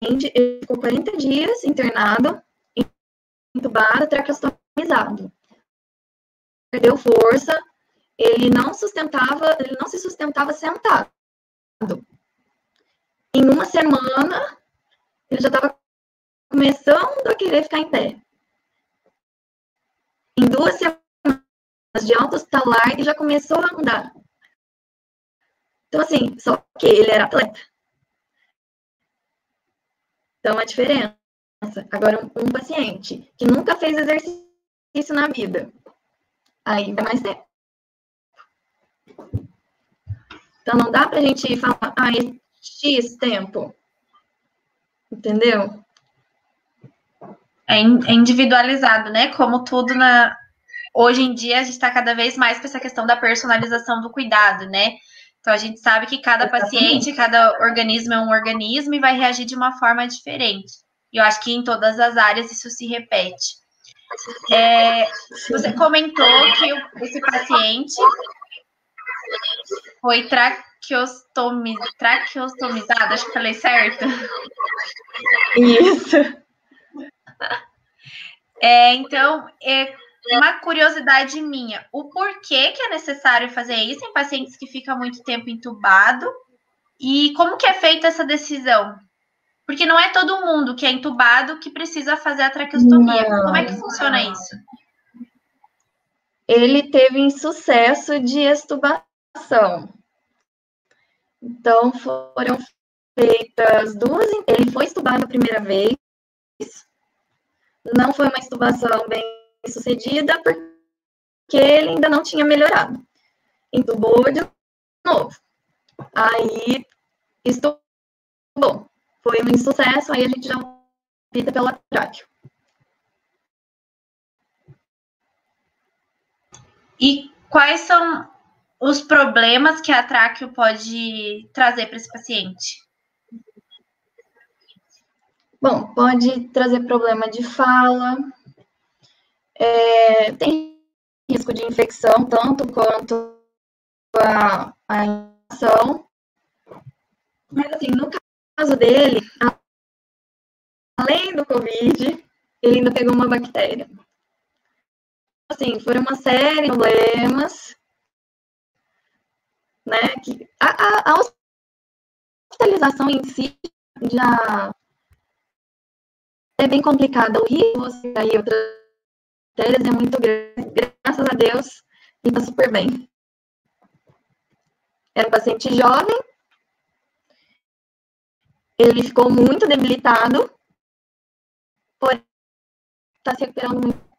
ele ficou 40 dias internado, entubado, traqueostomizado. Perdeu força, ele não sustentava, ele não se sustentava sentado. Em uma semana, ele já estava começando a querer ficar em pé. Em duas semanas de alto hospitalar, ele já começou a andar. Então, assim, só que ele era atleta. Então, a diferença. Agora, um, um paciente que nunca fez exercício na vida, vai mais tempo. Então, não dá para a gente falar, ah, X tempo. Entendeu? É, é individualizado, né? Como tudo na. Hoje em dia, a gente está cada vez mais com essa questão da personalização do cuidado, né? Então, a gente sabe que cada paciente, cada organismo é um organismo e vai reagir de uma forma diferente. E eu acho que em todas as áreas isso se repete. É, você comentou que esse paciente foi traqueostomi, traqueostomizado, acho que falei certo. Isso. É, então, é uma curiosidade minha, o porquê que é necessário fazer isso em pacientes que ficam muito tempo entubado e como que é feita essa decisão? Porque não é todo mundo que é entubado que precisa fazer a traqueostomia. Não. Como é que funciona isso? Ele teve insucesso de extubação. Então, foram feitas duas. Ele foi estubado a primeira vez. Não foi uma estubação bem sucedida, porque ele ainda não tinha melhorado. Entubou de novo. Aí, estubou. Foi um insucesso, aí a gente já opta pela tráqueo. E quais são os problemas que a tráqueo pode trazer para esse paciente? Bom, pode trazer problema de fala, é, tem risco de infecção, tanto quanto a, a infecção. Mas, assim, no caso dele, além do Covid, ele ainda pegou uma bactéria. Assim, foram uma série de problemas, né, que a, a, a hospitalização em si já é bem complicada. O risco você aí outras bactérias é muito grande. Graças a Deus, está super bem. Era um paciente jovem. Ele ficou muito debilitado. Porém, está se recuperando muito.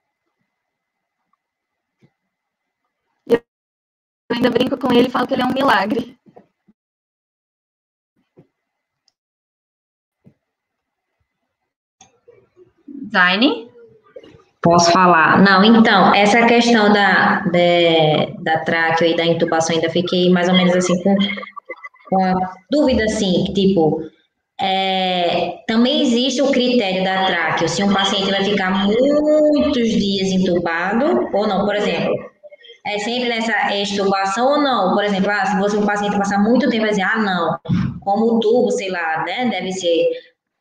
Ainda brinco com ele e falo que ele é um milagre. Zaine? Posso falar? Não, então, essa questão da, da tráqueo e da intubação, ainda fiquei mais ou menos assim com, com a dúvida, assim, tipo, é, também existe o critério da tráqueo, se um paciente vai ficar muitos dias entubado ou não, por exemplo, é sempre nessa extubação ou não, por exemplo, ah, se você um paciente passar muito tempo, dizer, ah, não, como o tubo, sei lá, né, deve ser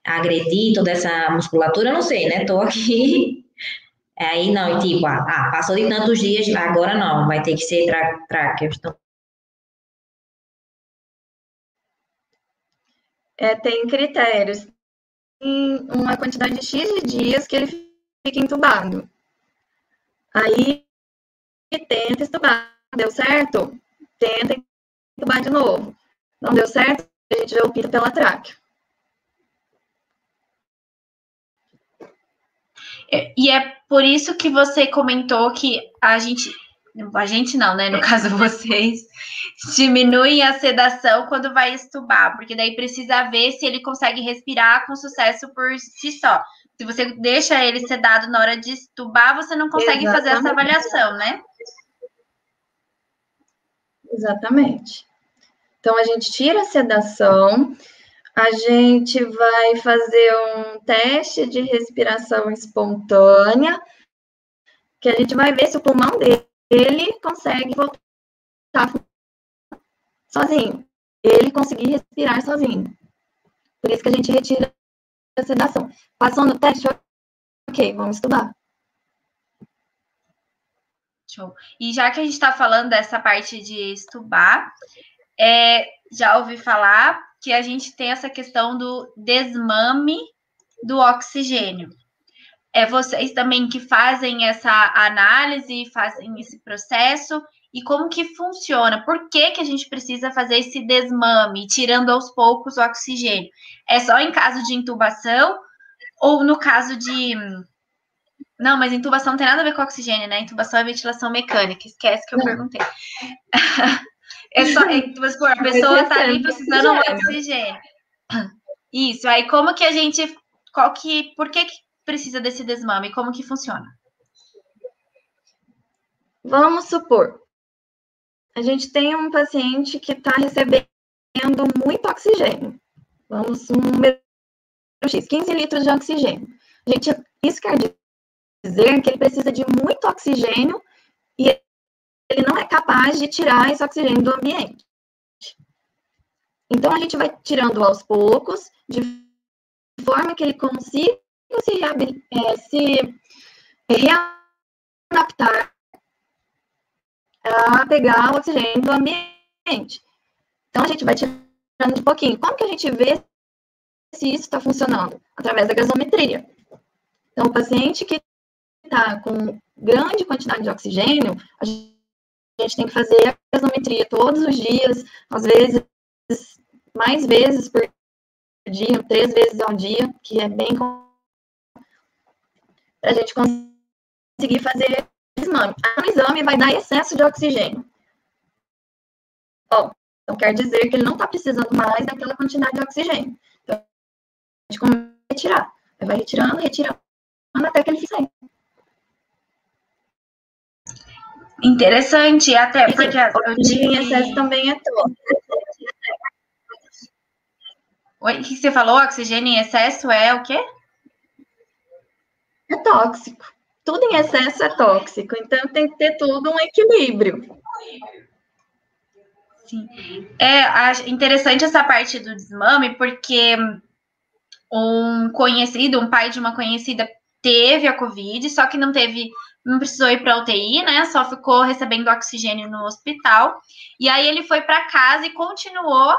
agredir toda essa musculatura, não sei, né, tô aqui é, aí não, e tipo, ah, ah, passou de tantos dias, agora não, vai ter que ser tráqueos. Então... É, tem critérios. Tem uma quantidade de X de dias que ele fica entubado. Aí tenta estubar. Deu certo? Tenta entubar de novo. Não deu certo? A gente já opta pela tráqueo. E é por isso que você comentou que a gente, a gente não, né? No caso vocês, diminuem a sedação quando vai estubar, porque daí precisa ver se ele consegue respirar com sucesso por si só. Se você deixa ele sedado na hora de estubar, você não consegue Exatamente. fazer essa avaliação, né? Exatamente. Então a gente tira a sedação, a gente vai fazer um teste de respiração espontânea, que a gente vai ver se o pulmão dele consegue voltar sozinho. Ele conseguir respirar sozinho. Por isso que a gente retira a sedação. Passou no teste, ok, vamos estudar. Show. E já que a gente está falando dessa parte de estubar, é, já ouvi falar que a gente tem essa questão do desmame do oxigênio. É vocês também que fazem essa análise, fazem esse processo e como que funciona? Por que, que a gente precisa fazer esse desmame, tirando aos poucos o oxigênio? É só em caso de intubação ou no caso de não, mas intubação não tem nada a ver com oxigênio, né? Intubação é ventilação mecânica. Esquece que eu perguntei. É só, é, tipo, a pessoa está ali precisando de oxigênio. Isso, aí como que a gente, qual que, por que, que precisa desse desmame? Como que funciona? Vamos supor, a gente tem um paciente que está recebendo muito oxigênio. Vamos, um número X, 15 litros de oxigênio. A gente, isso quer dizer que ele precisa de muito oxigênio e ele não é capaz de tirar esse oxigênio do ambiente. Então, a gente vai tirando aos poucos, de forma que ele consiga se, é, se readaptar a pegar o oxigênio do ambiente. Então, a gente vai tirando de pouquinho. Como que a gente vê se isso está funcionando? Através da gasometria. Então, o paciente que está com grande quantidade de oxigênio, a gente tem que fazer a gasometria todos os dias, às vezes mais vezes por dia, três vezes ao dia, que é bem para a gente conseguir fazer exame. O exame vai dar excesso de oxigênio. Ó, então quer dizer que ele não está precisando mais daquela quantidade de oxigênio. Então, a gente começa a retirar. Vai retirando, retirando, até que ele fique Interessante, até porque o oxigênio em excesso também é tóxico. Oi, o que você falou? Oxigênio em excesso é o quê? É tóxico. Tudo em excesso é tóxico, então tem que ter tudo um equilíbrio. Sim. É interessante essa parte do desmame, porque um conhecido, um pai de uma conhecida, teve a Covid, só que não teve não precisou ir para UTI, né? Só ficou recebendo oxigênio no hospital. E aí ele foi para casa e continuou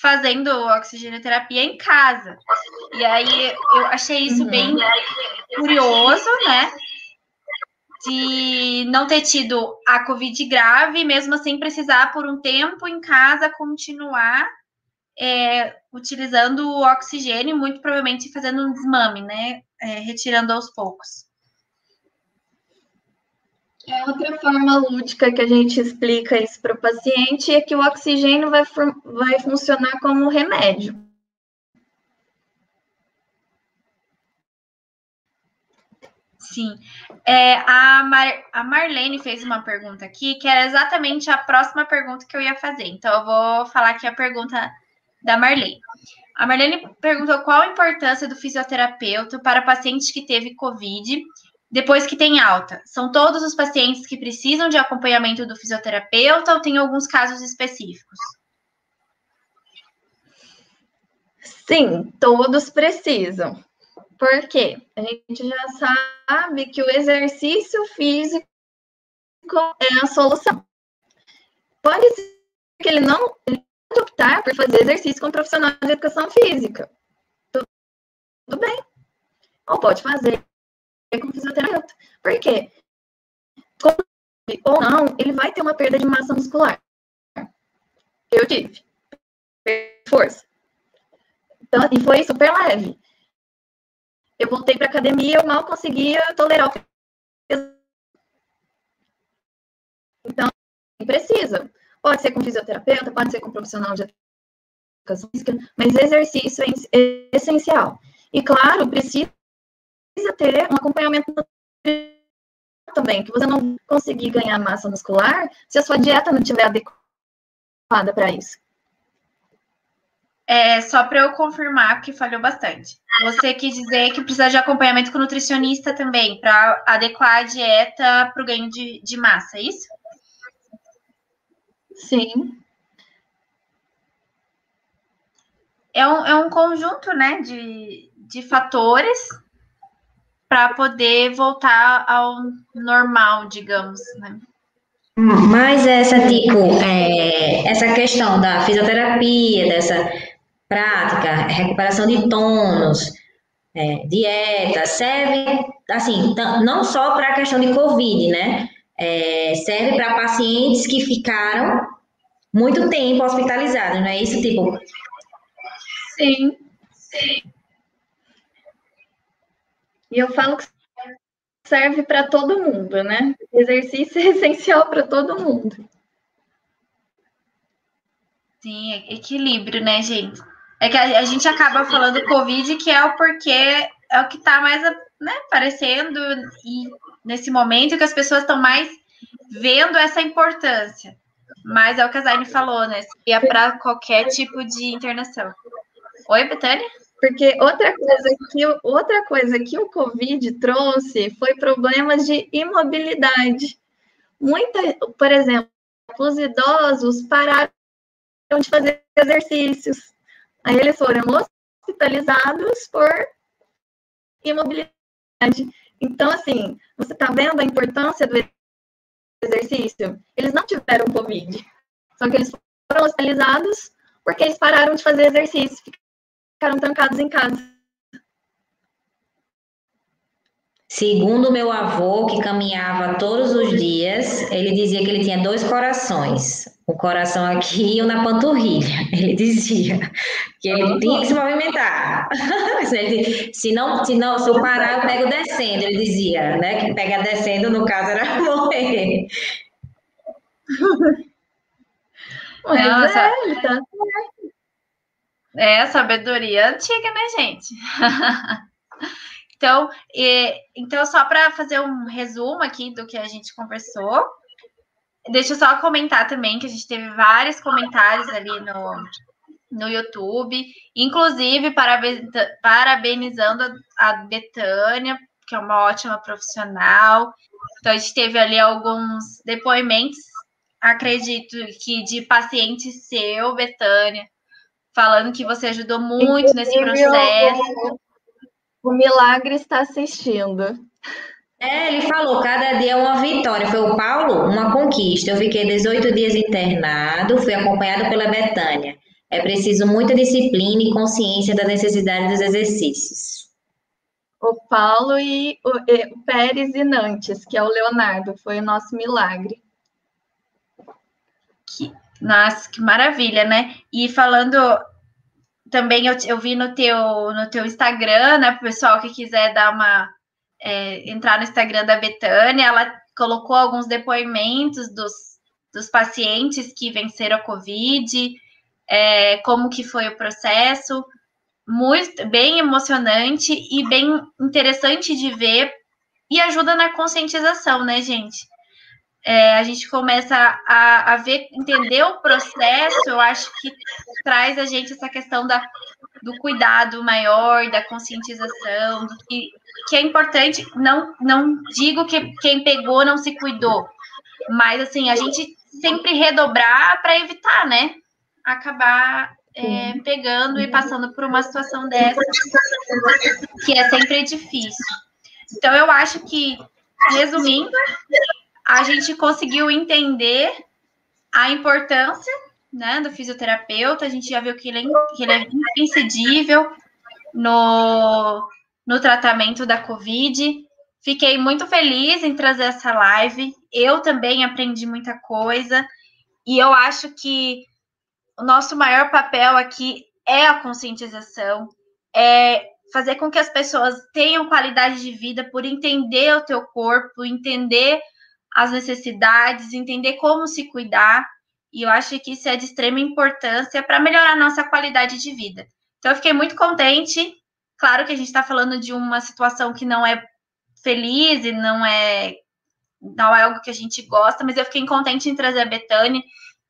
fazendo oxigenoterapia em casa. E aí eu achei isso uhum. bem curioso, né? De não ter tido a Covid grave, mesmo assim precisar por um tempo em casa continuar é, utilizando o oxigênio, muito provavelmente fazendo um desmame, né? É, retirando aos poucos. É outra forma lúdica que a gente explica isso para o paciente é que o oxigênio vai, vai funcionar como remédio. Sim. É, a, Mar, a Marlene fez uma pergunta aqui, que era exatamente a próxima pergunta que eu ia fazer. Então, eu vou falar aqui a pergunta da Marlene. A Marlene perguntou qual a importância do fisioterapeuta para pacientes que teve Covid depois que tem alta, são todos os pacientes que precisam de acompanhamento do fisioterapeuta ou tem alguns casos específicos? Sim, todos precisam. Por quê? A gente já sabe que o exercício físico é a solução. Pode ser que ele não ele optar por fazer exercício com profissional de educação física. Tudo bem. Ou pode fazer com fisioterapeuta. Por quê? Ou não, ele vai ter uma perda de massa muscular. Eu tive. Força. Então, e foi super leve. Eu voltei para academia, eu mal conseguia tolerar o peso. Então, precisa. Pode ser com fisioterapeuta, pode ser com profissional de educação física, mas exercício é essencial. E, claro, precisa precisa ter um acompanhamento também, que você não conseguir ganhar massa muscular se a sua dieta não estiver adequada para isso. É, só para eu confirmar, que falhou bastante. Você quis dizer que precisa de acompanhamento com nutricionista também, para adequar a dieta para o ganho de, de massa, é isso? Sim. É um, é um conjunto, né, de, de fatores para poder voltar ao normal, digamos, né? Mas essa tipo, é, essa questão da fisioterapia, dessa prática, recuperação de tônus, é, dieta, serve assim, não só para a questão de Covid, né? É, serve para pacientes que ficaram muito tempo hospitalizados, não é isso? Tipo. Sim. Sim. E eu falo que serve para todo mundo, né? O exercício é essencial para todo mundo. Sim, equilíbrio, né, gente? É que a, a gente acaba falando Covid, que é o porquê, é o que está mais né, aparecendo e nesse momento que as pessoas estão mais vendo essa importância. Mas é o que a Zaine falou, né? Seria para qualquer tipo de internação. Oi, Betânia? Porque outra coisa que outra coisa que o Covid trouxe foi problemas de imobilidade. Muita, por exemplo, os idosos pararam de fazer exercícios. Aí eles foram hospitalizados por imobilidade. Então, assim, você está vendo a importância do exercício? Eles não tiveram Covid. Só que eles foram hospitalizados porque eles pararam de fazer exercício, ficaram trancados em casa. Segundo meu avô, que caminhava todos os dias, ele dizia que ele tinha dois corações, o coração aqui e o na panturrilha. Ele dizia que ele tinha que se movimentar. se não, se não, se eu parar, eu pego descendo. Ele dizia, né? Que pegar descendo, no caso, era morrer. Mas Nossa. é, tá É, sabedoria antiga, né, gente? Então, e, então só para fazer um resumo aqui do que a gente conversou, deixa eu só comentar também que a gente teve vários comentários ali no, no YouTube, inclusive parabenizando a Betânia, que é uma ótima profissional. Então, a gente teve ali alguns depoimentos, acredito que de paciente seu, Betânia, falando que você ajudou muito nesse processo. O milagre está assistindo. É, ele falou, cada dia é uma vitória. Foi o Paulo, uma conquista. Eu fiquei 18 dias internado, fui acompanhado pela Betânia. É preciso muita disciplina e consciência da necessidade dos exercícios. O Paulo e o, e o Pérez e Nantes, que é o Leonardo, foi o nosso milagre. Que, nossa, que maravilha, né? E falando também eu, eu vi no teu, no teu Instagram, né, para o pessoal que quiser dar uma é, entrar no Instagram da Betânia, ela colocou alguns depoimentos dos, dos pacientes que venceram a Covid, é, como que foi o processo, muito bem emocionante e bem interessante de ver e ajuda na conscientização, né, gente? É, a gente começa a, a ver, entender o processo, eu acho que traz a gente essa questão da, do cuidado maior, da conscientização, do que, que é importante. Não, não digo que quem pegou não se cuidou, mas assim, a gente sempre redobrar para evitar, né? Acabar é, pegando e passando por uma situação dessa, que é sempre difícil. Então, eu acho que, resumindo, a gente conseguiu entender a importância né, do fisioterapeuta, a gente já viu que ele é, que ele é imprescindível no, no tratamento da Covid. Fiquei muito feliz em trazer essa live. Eu também aprendi muita coisa. E eu acho que o nosso maior papel aqui é a conscientização, é fazer com que as pessoas tenham qualidade de vida por entender o teu corpo, entender as necessidades, entender como se cuidar. E eu acho que isso é de extrema importância para melhorar a nossa qualidade de vida. Então, eu fiquei muito contente. Claro que a gente está falando de uma situação que não é feliz e não é, não é algo que a gente gosta, mas eu fiquei contente em trazer a Betânia,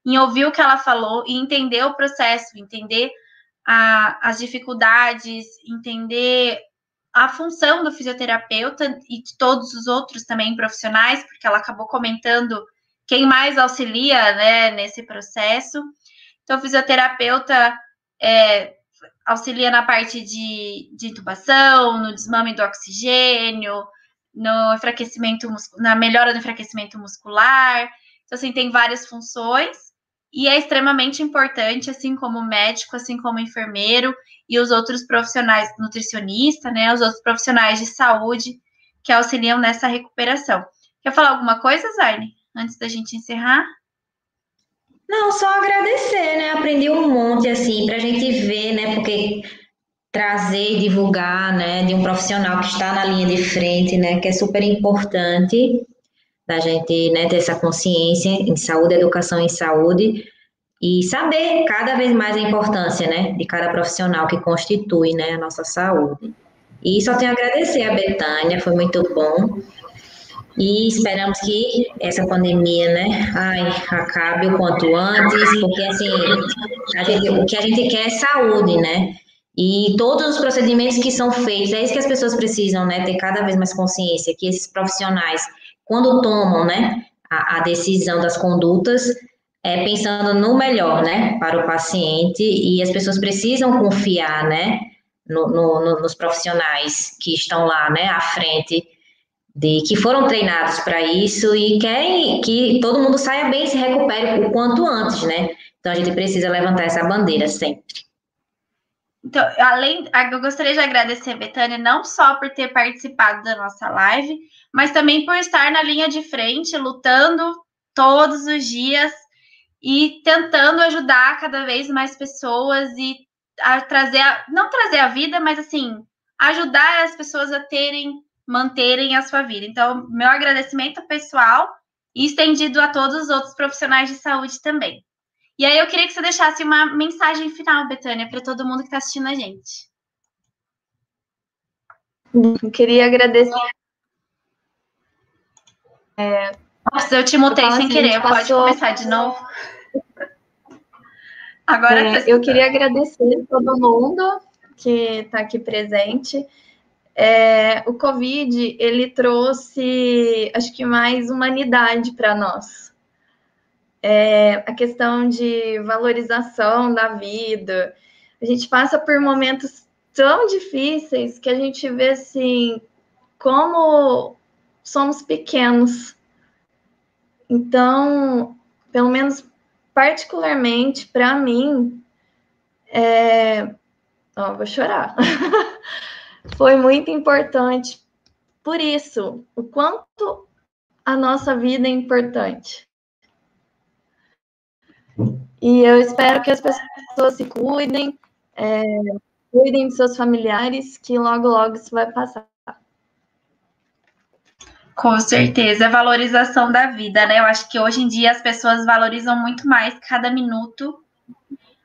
em ouvir o que ela falou e entender o processo, entender a, as dificuldades, entender a função do fisioterapeuta e de todos os outros também profissionais, porque ela acabou comentando quem mais auxilia né, nesse processo. Então, o fisioterapeuta é, auxilia na parte de, de intubação, no desmame do oxigênio, no enfraquecimento, na melhora do enfraquecimento muscular. Então, assim, tem várias funções e é extremamente importante, assim como médico, assim como enfermeiro e os outros profissionais, nutricionista, né, os outros profissionais de saúde que auxiliam nessa recuperação. Quer falar alguma coisa, Zaine, antes da gente encerrar? Não, só agradecer, né? Aprendi um monte, assim, para a gente ver, né? Porque trazer divulgar, né, de um profissional que está na linha de frente, né, que é super importante da gente né, ter essa consciência em saúde, educação em saúde, e saber cada vez mais a importância, né, de cada profissional que constitui, né, a nossa saúde. E só tenho a agradecer a Betânia, foi muito bom. E esperamos que essa pandemia, né, ai, acabe o quanto antes, porque assim, gente, o que a gente quer é saúde, né? E todos os procedimentos que são feitos, é isso que as pessoas precisam, né, ter cada vez mais consciência, que esses profissionais, quando tomam, né, a, a decisão das condutas, é pensando no melhor, né, para o paciente, e as pessoas precisam confiar, né, no, no, nos profissionais que estão lá, né, à frente, de que foram treinados para isso e querem que todo mundo saia bem e se recupere o quanto antes, né? Então a gente precisa levantar essa bandeira sempre. Então, além, eu gostaria de agradecer a Betânia não só por ter participado da nossa live, mas também por estar na linha de frente, lutando todos os dias e tentando ajudar cada vez mais pessoas e a trazer, a, não trazer a vida, mas assim, ajudar as pessoas a terem manterem a sua vida. Então, meu agradecimento pessoal e estendido a todos os outros profissionais de saúde também. E aí eu queria que você deixasse uma mensagem final, Betânia, para todo mundo que está assistindo a gente. Eu queria agradecer. É, Nossa, eu te mutei sem assim, querer, pode começar de novo. Agora é, eu queria agradecer todo mundo que está aqui presente. É, o Covid, ele trouxe, acho que mais humanidade para nós. É, a questão de valorização da vida. A gente passa por momentos tão difíceis que a gente vê, assim, como somos pequenos. Então, pelo menos particularmente para mim, é... oh, vou chorar. foi muito importante por isso, o quanto a nossa vida é importante. E eu espero que as pessoas se cuidem, é, cuidem de seus familiares, que logo, logo isso vai passar. Com certeza, a valorização da vida, né? Eu acho que hoje em dia as pessoas valorizam muito mais cada minuto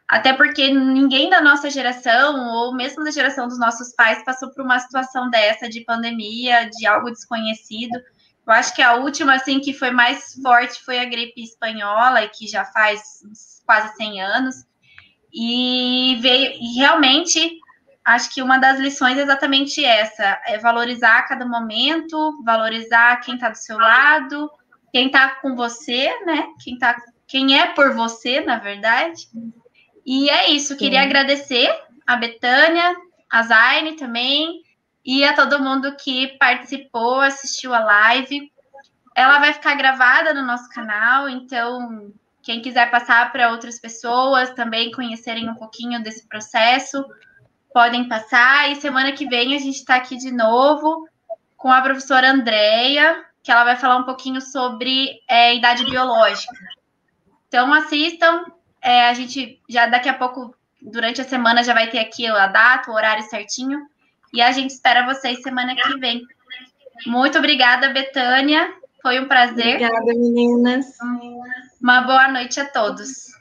até porque ninguém da nossa geração, ou mesmo da geração dos nossos pais, passou por uma situação dessa de pandemia, de algo desconhecido. Eu acho que a última, assim, que foi mais forte foi a gripe espanhola, que já faz quase 100 anos. E veio, e realmente, acho que uma das lições é exatamente essa: é valorizar cada momento, valorizar quem está do seu lado, quem está com você, né? Quem, tá, quem é por você, na verdade. E é isso, queria Sim. agradecer a Betânia, a Zaine também, e a todo mundo que participou, assistiu a live. Ela vai ficar gravada no nosso canal, então quem quiser passar para outras pessoas também conhecerem um pouquinho desse processo, podem passar. E semana que vem a gente está aqui de novo com a professora Andréia, que ela vai falar um pouquinho sobre é, idade biológica. Então assistam, é, a gente já daqui a pouco, durante a semana, já vai ter aqui a data, o horário certinho. E a gente espera vocês semana que vem. Muito obrigada, Betânia. Foi um prazer. Obrigada, meninas. Uma boa noite a todos.